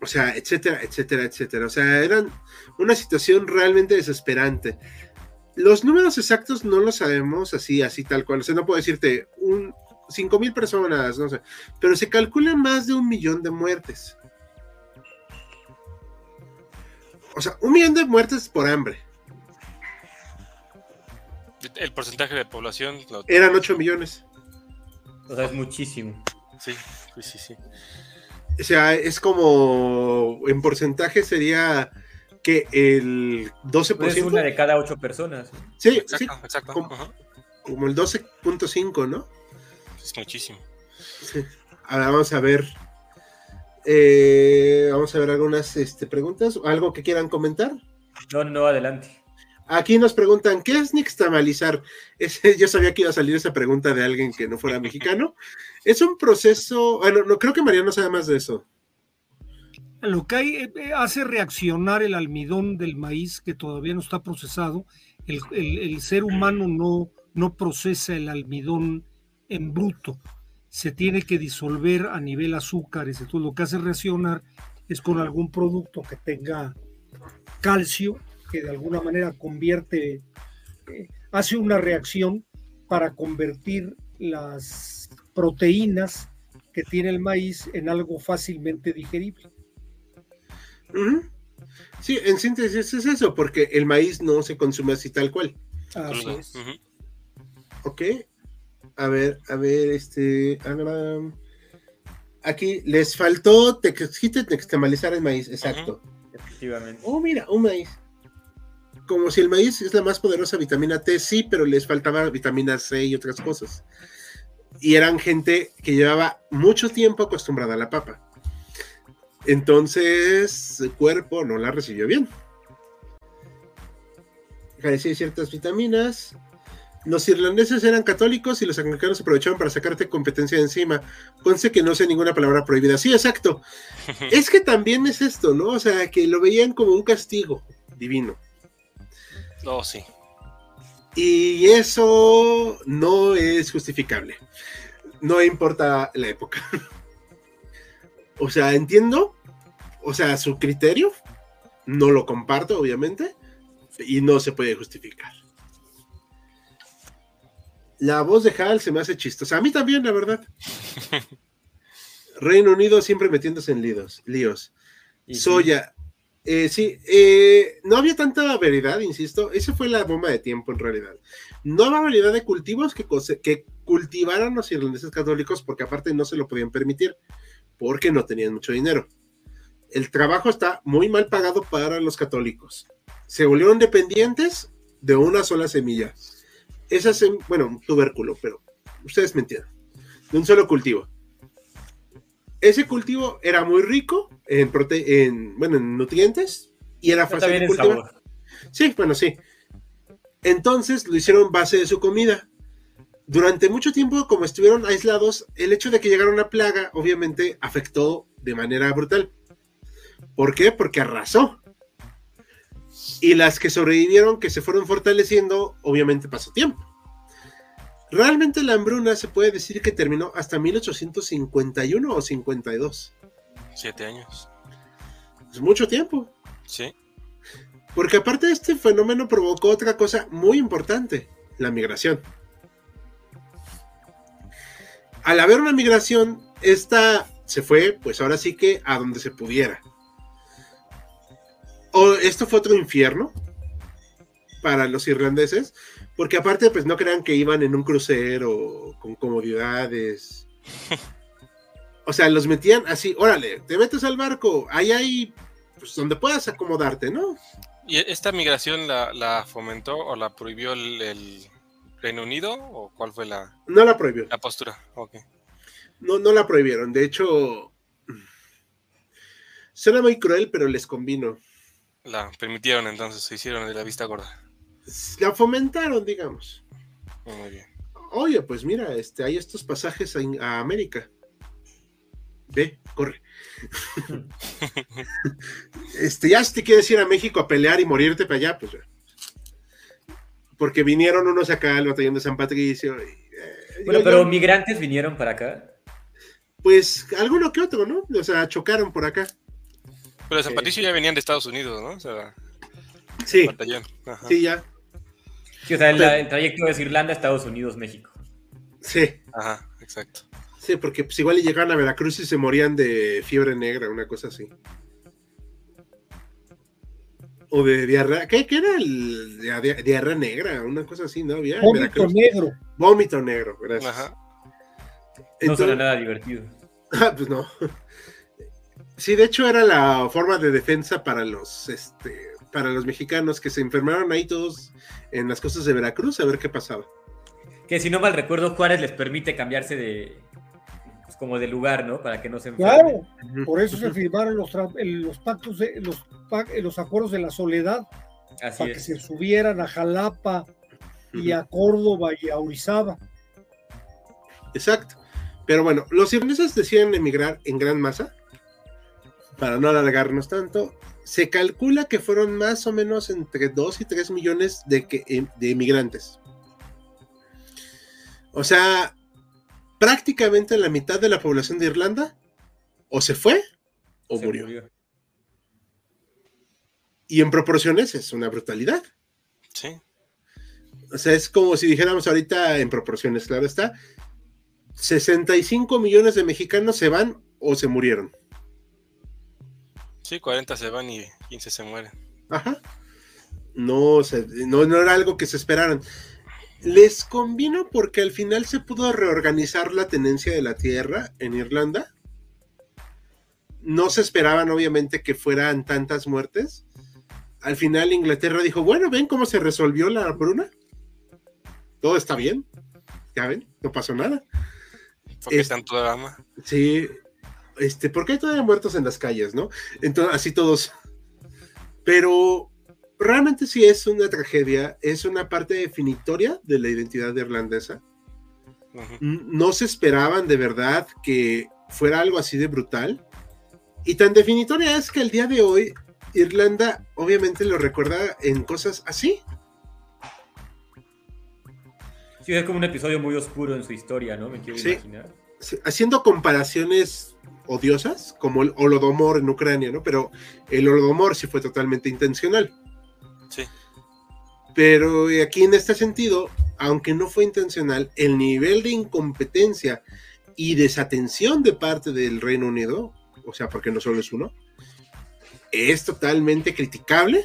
o sea, etcétera, etcétera, etcétera. O sea, eran una situación realmente desesperante. Los números exactos no los sabemos así, así tal cual. O sea, no puedo decirte un cinco mil personas, no sé, pero se calcula más de un millón de muertes. O sea, un millón de muertes por hambre. El porcentaje de población. Eran 8 millones. O sea, es muchísimo. Sí, sí, sí, sí. O sea, es como en porcentaje sería que el 12%. Es una de cada ocho personas. Sí, exacto, sí. Exacto. Como, el 12.5, ¿no? Es muchísimo. Sí. Ahora vamos a ver. Eh, vamos a ver algunas este, preguntas. ¿Algo que quieran comentar? No, no, adelante. Aquí nos preguntan, ¿qué es nixtamalizar? yo sabía que iba a salir esa pregunta de alguien que no fuera mexicano. Es un proceso, bueno, no creo que Mariano sabe más de eso. Lo que hay, eh, eh, hace reaccionar el almidón del maíz que todavía no está procesado. El, ser humano no, no procesa el almidón en bruto. Se tiene que disolver a nivel azúcares. Entonces lo que hace reaccionar es con algún producto que tenga calcio que de alguna manera convierte, eh, hace una reacción para convertir las proteínas que tiene el maíz en algo fácilmente digerible. Sí, en síntesis es eso, porque el maíz no se consume así tal cual. Así es. Ok. A ver, a ver, este. Aquí les faltó textamalizar el maíz, exacto. Efectivamente. Oh, mira, un maíz como si el maíz es la más poderosa vitamina T, sí, pero les faltaba vitamina C y otras cosas. Y eran gente que llevaba mucho tiempo acostumbrada a la papa. Entonces, el cuerpo no la recibió bien. Carecía de ciertas vitaminas. Los irlandeses eran católicos y los anglicanos aprovechaban para sacarte competencia de encima. Conce que no sé ninguna palabra prohibida. Sí, exacto. es que también es esto, ¿no? O sea, que lo veían como un castigo divino. Oh, sí. Y eso no es justificable. No importa la época. o sea, entiendo. O sea, su criterio. No lo comparto, obviamente. Y no se puede justificar. La voz de Hal se me hace chistosa. A mí también, la verdad. Reino Unido siempre metiéndose en líos. líos. Soya, eh, sí, eh, no había tanta variedad, insisto. Esa fue la bomba de tiempo en realidad. No había variedad de cultivos que, cultivaran los irlandeses católicos porque aparte no se lo podían permitir, porque no tenían mucho dinero. El trabajo está muy mal pagado para los católicos. Se volvieron dependientes de una sola semilla. Esa sem bueno, tubérculo, pero ustedes me entienden. De un solo cultivo. Ese cultivo era muy rico en, en, bueno, en nutrientes y era fácil de cultivar. Sí, bueno, sí. Entonces lo hicieron base de su comida. Durante mucho tiempo, como estuvieron aislados, el hecho de que llegara una plaga, obviamente, afectó de manera brutal. ¿Por qué? Porque arrasó. Y las que sobrevivieron, que se fueron fortaleciendo, obviamente pasó tiempo. Realmente la hambruna se puede decir que terminó hasta 1851 o 52. Siete años. Es mucho tiempo. Sí. Porque aparte de este fenómeno provocó otra cosa muy importante, la migración. Al haber una migración, esta se fue, pues ahora sí que a donde se pudiera. O esto fue otro infierno para los irlandeses, porque aparte, pues no crean que iban en un crucero con comodidades. O sea, los metían así, órale, te metes al barco, ahí hay, pues donde puedas acomodarte, ¿no? ¿Y esta migración la, fomentó o la prohibió el, Reino Unido o cuál fue la... No la prohibió. La postura, ok. No, no la prohibieron, de hecho... Suena muy cruel, pero les convino. La permitieron entonces, se hicieron de la vista gorda. La fomentaron, digamos. Muy bien. Oye, pues mira, este, hay estos pasajes a América. Ve, corre. este, ya si te quieres ir a México a pelear y morirte para allá, pues Porque vinieron unos acá al batallón de San Patricio. Eh, bueno, pero migrantes vinieron para acá. Pues alguno que otro, ¿no? O sea, chocaron por acá. Pero San Patricio ya venían de Estados Unidos, ¿no? O sea, sí. Sí, ya. Sí, o sea, el, trayecto es Irlanda, Estados Unidos, México. Sí. Ajá, exacto. Sí, porque pues igual llegaban a Veracruz y se morían de fiebre negra, una cosa así. O de diarrea. ¿Qué, qué era el diarrea negra? Una cosa así, ¿no? Había Vómito negro. Vómito negro, gracias. Ajá. no suena nada divertido. Ah, pues no. Sí, de hecho era la forma de defensa para los, este, para los mexicanos que se enfermaron ahí todos en las costas de Veracruz a ver qué pasaba. Que si no mal recuerdo, Juárez les permite cambiarse de, pues, como de lugar, ¿no? Para que no se enfermen. Claro, por eso se firmaron los, los pactos, de, los, los acuerdos de la soledad, para que se subieran a Jalapa y a Córdoba y a Orizaba. Exacto. Pero bueno, los irlandeses deciden emigrar en gran masa, para no alargarnos tanto. Se calcula que fueron más o menos entre 2 y 3 millones de, em, de emigrantes. O sea, prácticamente la mitad de la población de Irlanda o se fue o murió. Y en proporciones es una brutalidad. Sí. O sea, es como si dijéramos ahorita en proporciones, claro está, 65 millones de mexicanos se van o se murieron. Sí, 40 se van y 15 se mueren. Ajá. No, no, no era algo que se esperaran les convino porque al final se pudo reorganizar la tenencia de la tierra en Irlanda. No se esperaban, obviamente, que fueran tantas muertes. Al final Inglaterra dijo, bueno, ven cómo se resolvió la bruna. Todo está bien. Ya ven, no pasó nada. ¿Por qué tanto drama? Sí, este, porque hay todavía muertos en las calles, ¿no? Entonces, así todos. Pero realmente sí es una tragedia, es una parte definitoria de la identidad irlandesa. No se esperaban de verdad que fuera algo así de brutal. Y tan definitoria es que el día de hoy Irlanda obviamente lo recuerda en cosas así. Sí, es como un episodio muy oscuro en su historia, ¿no? Me quiero imaginar. haciendo comparaciones odiosas, como el Holodomor en Ucrania, ¿no? Pero el Holodomor sí fue totalmente intencional. Sí. Pero aquí en este sentido, aunque no fue intencional, el nivel de incompetencia y desatención de parte del Reino Unido, o sea, porque no solo es uno, es totalmente criticable.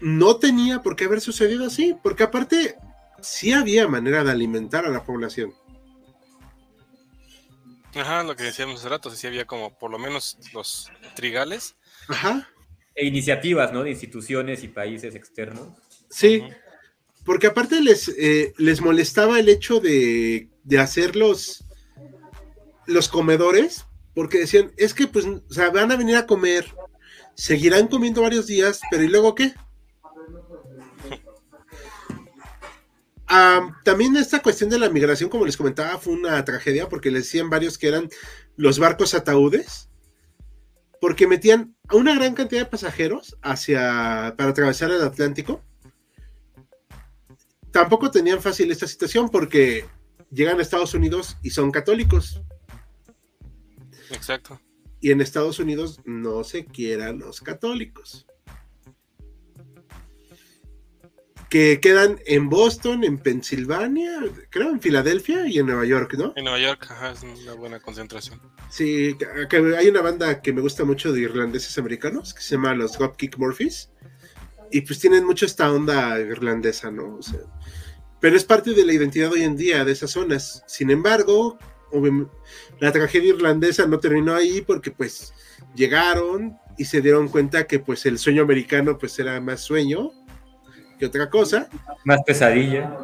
No tenía por qué haber sucedido así, porque aparte, sí había manera de alimentar a la población. Ajá, lo que decíamos hace rato, sí había como por lo menos los trigales. Ajá. E iniciativas, ¿no? De instituciones y países externos. Sí, porque aparte les, eh, les molestaba el hecho de, de hacer los, los comedores, porque decían, es que pues, o sea, van a venir a comer, seguirán comiendo varios días, pero ¿y luego qué? También esta cuestión de la migración, como les comentaba, fue una tragedia porque les decían varios que eran los barcos ataúdes, porque metían a una gran cantidad de pasajeros hacia para atravesar el Atlántico. Tampoco tenían fácil esta situación porque llegan a Estados Unidos y son católicos. Exacto. Y en Estados Unidos no se quieran los católicos. Que quedan en Boston, en Pensilvania, creo en Filadelfia y en Nueva York, ¿no? En Nueva York, ajá, es una buena concentración. Sí, que hay una banda que me gusta mucho de irlandeses americanos que se llama los Dropkick Murphys y pues tienen mucho esta onda irlandesa, ¿no? O sea, pero es parte de la identidad hoy en día de esas zonas. Sin embargo, la tragedia irlandesa no terminó ahí porque pues llegaron y se dieron cuenta que pues el sueño americano pues era más sueño que otra cosa. Más pesadilla.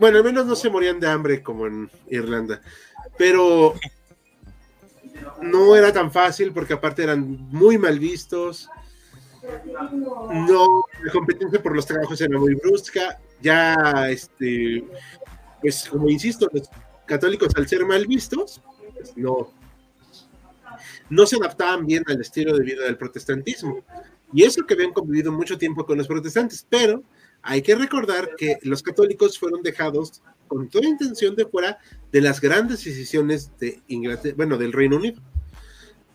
Bueno, al menos no se morían de hambre como en Irlanda, pero no era tan fácil porque aparte eran muy mal vistos. No, la competencia por los trabajos era muy brusca. Ya, este, pues como insisto, los católicos al ser mal vistos, pues, no, no se adaptaban bien al estilo de vida del protestantismo. Y eso que habían convivido mucho tiempo con los protestantes, pero hay que recordar que los católicos fueron dejados con toda intención de fuera de las grandes decisiones de Inglaterra, bueno, del Reino Unido.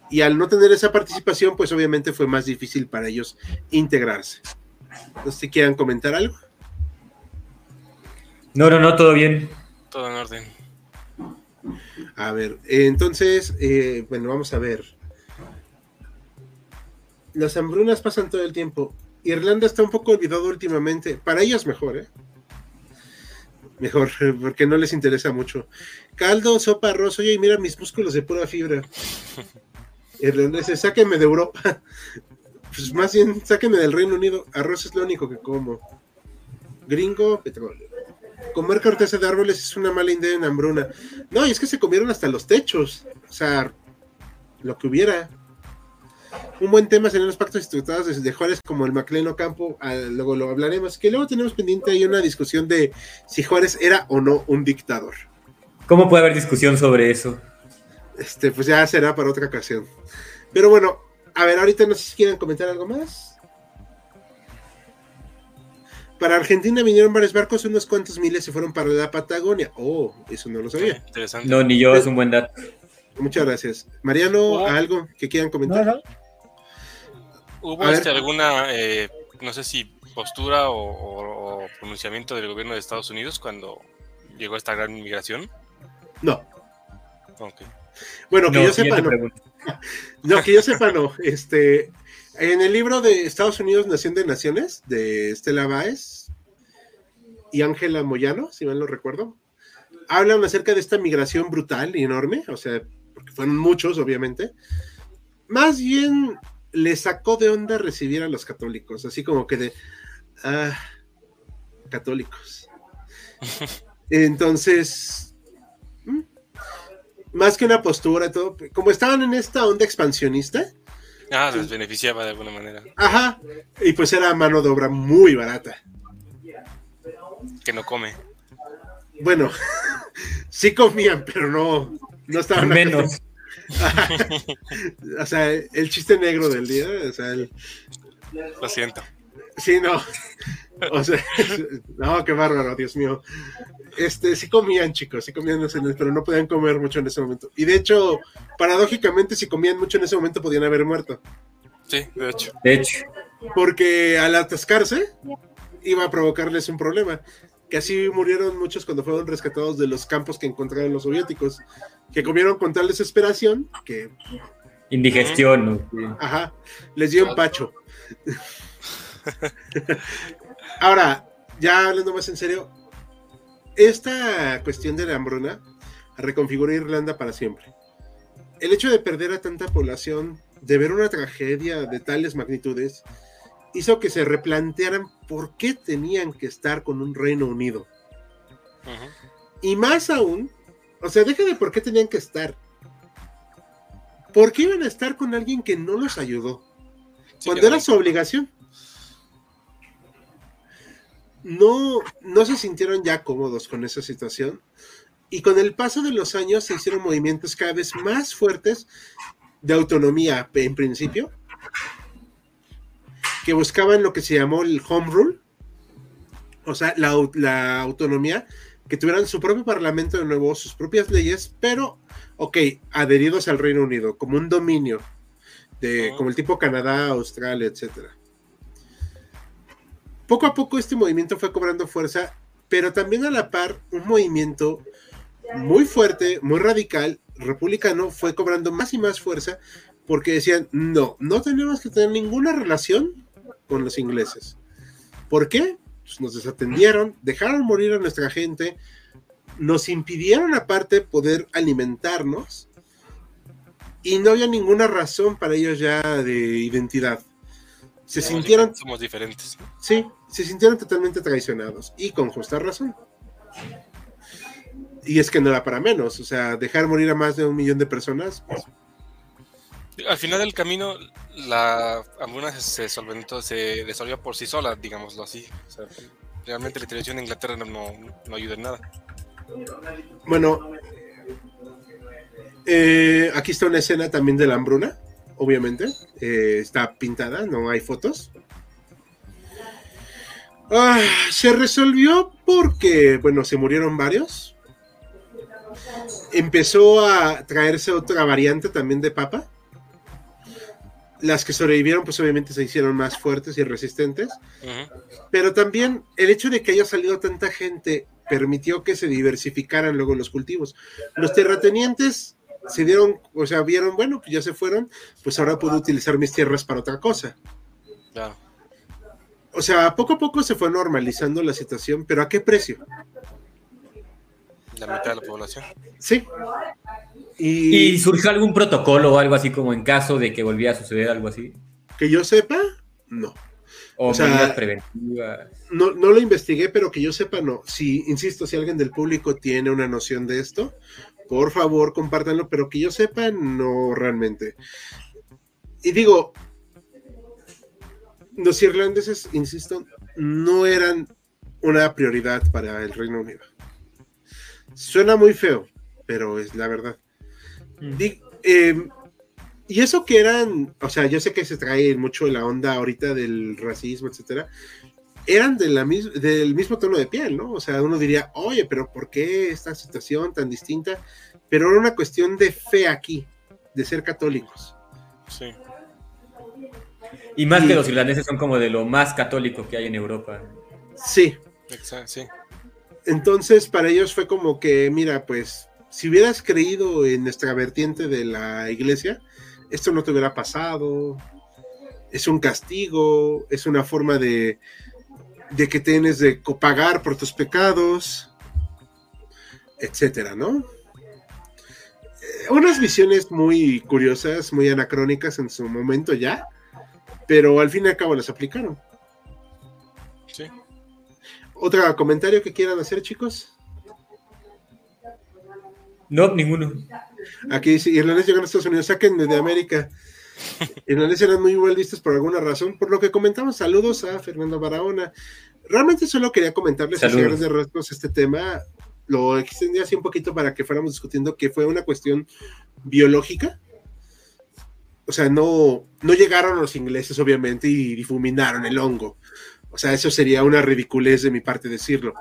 Y al no tener esa participación, pues obviamente fue más difícil para ellos integrarse. No sé si quieran comentar algo. No, no, no, todo bien. Todo en orden. A ver, entonces, eh, bueno, vamos a ver las hambrunas pasan todo el tiempo. Irlanda está un poco olvidado últimamente. Para ellos mejor, ¿eh? Mejor, porque no les interesa mucho. Caldo, sopa, arroz. Oye, mira mis músculos de pura fibra. Irlandeses, sáquenme de Europa. Pues más bien, sáquenme del Reino Unido. Arroz es lo único que como. Gringo, petróleo. Comer corteza de árboles es una mala idea en hambruna. No, y es que se comieron hasta los techos. O sea, lo que hubiera un buen tema serían los pactos estructurados desde Juárez como el Macleno Campo, luego lo hablaremos, que luego tenemos pendiente ahí una discusión de si Juárez era o no un dictador. ¿Cómo puede haber discusión sobre eso? Este, pues ya será para otra ocasión. Pero bueno, a ver, ahorita no sé si quieren comentar algo más. Para Argentina vinieron varios barcos, unos cuantos miles se fueron para la Patagonia. Oh, eso no lo sabía. Interesante. No, ni yo, es un buen dato. Muchas gracias. Mariano, ¿algo que quieran comentar? ¿Hubo este, alguna, eh, no sé si postura o, pronunciamiento del gobierno de Estados Unidos cuando llegó esta gran inmigración? No. Bueno, que yo sepa, no. no. que yo sepa, no. Este, en el libro de Estados Unidos, Nación de Naciones, de Estela Báez y Ángela Moyano, si mal lo recuerdo, hablan acerca de esta migración brutal y enorme, o sea, porque fueron muchos, obviamente. Más bien le sacó de onda recibir a los católicos, así como que de, ah, católicos. Entonces, mm, más que una postura, todo, como estaban en esta onda expansionista. Ah, les beneficiaba de alguna manera. Ajá, y pues era mano de obra muy barata. Que no come. Bueno, sí comían, pero no, no estaban menos. o sea, el chiste negro del día, o sea, lo siento. Sí, no. O sea, no, qué bárbaro, Dios mío. Este, sí comían, chicos, sí comían, pero no podían comer mucho en ese momento. Y de hecho, paradójicamente, si comían mucho en ese momento, podían haber muerto. Sí, de hecho. De hecho. Porque al atascarse, iba a provocarles un problema que así murieron muchos cuando fueron rescatados de los campos que encontraron los soviéticos, que comieron con tal desesperación que... Indigestión. Ajá, les dio empacho. Ahora, ya hablando más en serio, esta cuestión de la hambruna reconfiguró Irlanda para siempre. El hecho de perder a tanta población, de ver una tragedia de tales magnitudes, hizo que se replantearan por qué tenían que estar con un Reino Unido. Y más aún, o sea, deja de por qué tenían que estar. ¿Por qué iban a estar con alguien que no los ayudó? cuando era su obligación. No, no se sintieron ya cómodos con esa situación. Y con el paso de los años se hicieron movimientos cada vez más fuertes de autonomía en principio, que buscaban lo que se llamó el home rule, o sea, la, la autonomía, que tuvieran su propio parlamento de nuevo, sus propias leyes, pero, ok, adheridos al Reino Unido, como un dominio, de, como el tipo Canadá, Australia, etcétera. Poco a poco este movimiento fue cobrando fuerza, pero también a la par un movimiento muy fuerte, muy radical, republicano, fue cobrando más y más fuerza porque decían, no, no tenemos que tener ninguna relación con los ingleses. ¿Por qué? Pues nos desatendieron, dejaron morir a nuestra gente, nos impidieron aparte poder alimentarnos y no había ninguna razón para ellos ya de identidad. Se sintieron... Somos diferentes. Sí, se sintieron totalmente traicionados y con justa razón. Y es que no era para menos, o sea, dejar morir a más de un millón de personas. Pues. Al final del camino, la hambruna se solventó, se disolvió por sí sola, digámoslo así. realmente la intervención de Inglaterra no, no, ayuda en nada. Bueno, eh, aquí está una escena también de la hambruna, obviamente. Eh, está pintada, no hay fotos. Ah, se resolvió porque, bueno, se murieron varios empezó a traerse otra variante también de papa. Las que sobrevivieron, pues obviamente se hicieron más fuertes y resistentes. Pero también el hecho de que haya salido tanta gente permitió que se diversificaran luego los cultivos. Los terratenientes se dieron, o sea, vieron, bueno, que ya se fueron, pues ahora puedo utilizar mis tierras para otra cosa. O sea, poco a poco se fue normalizando la situación, pero ¿a qué precio? La mitad de la población. Sí. Y... surgió algún protocolo o algo así como en caso de que volviera a suceder algo así? Que yo sepa, no. O, sea, preventivas. No, no lo investigué, pero que yo sepa, no. Si, insisto, si alguien del público tiene una noción de esto, por favor, compártanlo, pero que yo sepa, no realmente. Y digo, los irlandeses, insisto, no eran una prioridad para el Reino Unido. Suena muy feo, pero es la verdad. Mm. Em, y eso que eran, o sea, yo sé que se trae mucho la onda ahorita del racismo, etcétera, eran de la del mismo tono de piel, ¿no? O sea, uno diría, oye, pero ¿por qué esta situación tan distinta? Pero era una cuestión de fe aquí, de ser católicos. Sí. Y más que los irlandeses son como de lo más católico que hay en Europa. Sí. Exacto, sí. Entonces, para ellos fue como que, mira, pues, si hubieras creído en nuestra vertiente de la iglesia, esto no te hubiera pasado. Es un castigo, es una forma de, de que tienes de pagar por tus pecados, etcétera, ¿no? Eh, unas visiones muy curiosas, muy anacrónicas en su momento ya, pero al fin y al cabo las aplicaron. Sí. ¿Otro comentario que quieran hacer, chicos? No, ninguno. Aquí dice, irlandés llegan a Estados Unidos, saquen de América. Irlandés eran muy mal vistos por alguna razón, por lo que comentamos. Saludos a Fernando Barahona. Realmente solo quería comentarles a de rasgos este tema. Lo extendí así un poquito para que fuéramos discutiendo que fue una cuestión biológica. O sea, no, no llegaron los ingleses, obviamente, y difuminaron el hongo. O sea, eso sería una ridiculez de mi parte decirlo.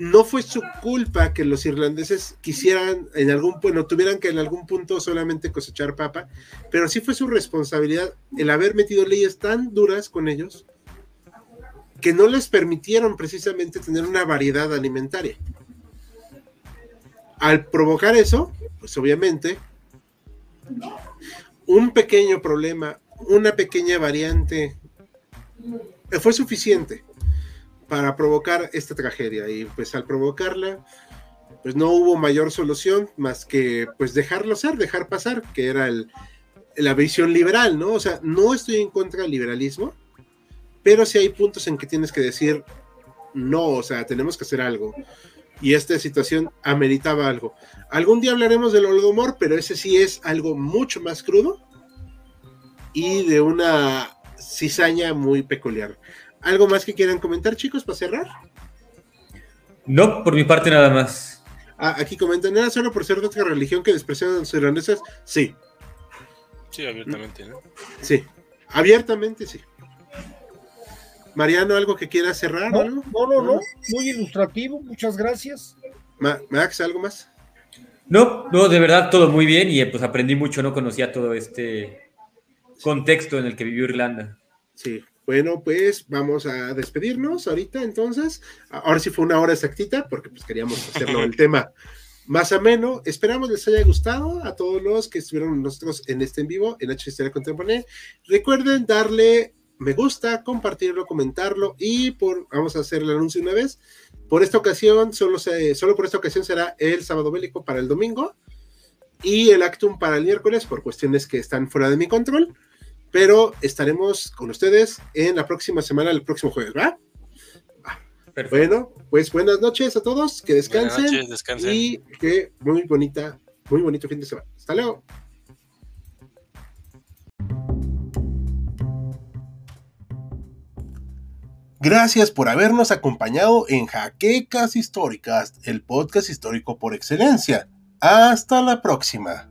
No fue su culpa que los irlandeses quisieran en algún punto, tuvieran que en algún punto solamente cosechar papa, pero sí fue su responsabilidad el haber metido leyes tan duras con ellos que no les permitieron precisamente tener una variedad alimentaria. Al provocar eso, pues obviamente, un pequeño problema, una pequeña variante fue suficiente para provocar esta tragedia. Y pues al provocarla, pues no hubo mayor solución más que pues dejarlo ser, dejar pasar, que era el, la visión liberal, ¿no? O sea, no estoy en contra del liberalismo, pero sí hay puntos en que tienes que decir, no, o sea, tenemos que hacer algo. Y esta situación ameritaba algo. Algún día hablaremos del holgomor, pero ese sí es algo mucho más crudo y de una cizaña muy peculiar. ¿Algo más que quieran comentar, chicos, para cerrar? No, por mi parte nada más. Ah, aquí comentan, ¿era solo por ser de otra religión que despreciaban a los irlandeses? Sí. Sí, abiertamente, ¿no? Sí, abiertamente sí. Mariano, ¿algo que quiera cerrar? No, no, no, no, muy ilustrativo, muchas gracias. Max, ¿algo más? No, no, de verdad todo muy bien y pues aprendí mucho, no conocía todo este contexto en el que vivió Irlanda. Sí, bueno, pues vamos a despedirnos ahorita entonces. Ahora sí fue una hora exactita porque pues queríamos hacerlo el tema más ameno. Esperamos les haya gustado a todos los que estuvieron nosotros en este en vivo en H Historia Contemporánea. Recuerden darle me gusta, compartirlo, comentarlo y por vamos a hacer el anuncio una vez. Por esta ocasión, solo, se, solo por esta ocasión será el sábado bélico para el domingo y el Actum para el miércoles por cuestiones que están fuera de mi control pero estaremos con ustedes en la próxima semana, el próximo jueves, ¿verdad? Bueno, pues buenas noches a todos, que descansen, noches, descansen. y que muy bonita, muy bonito fin de semana. Hasta luego. Gracias por habernos acompañado en Jaquecas Históricas, el podcast histórico por excelencia. Hasta la próxima.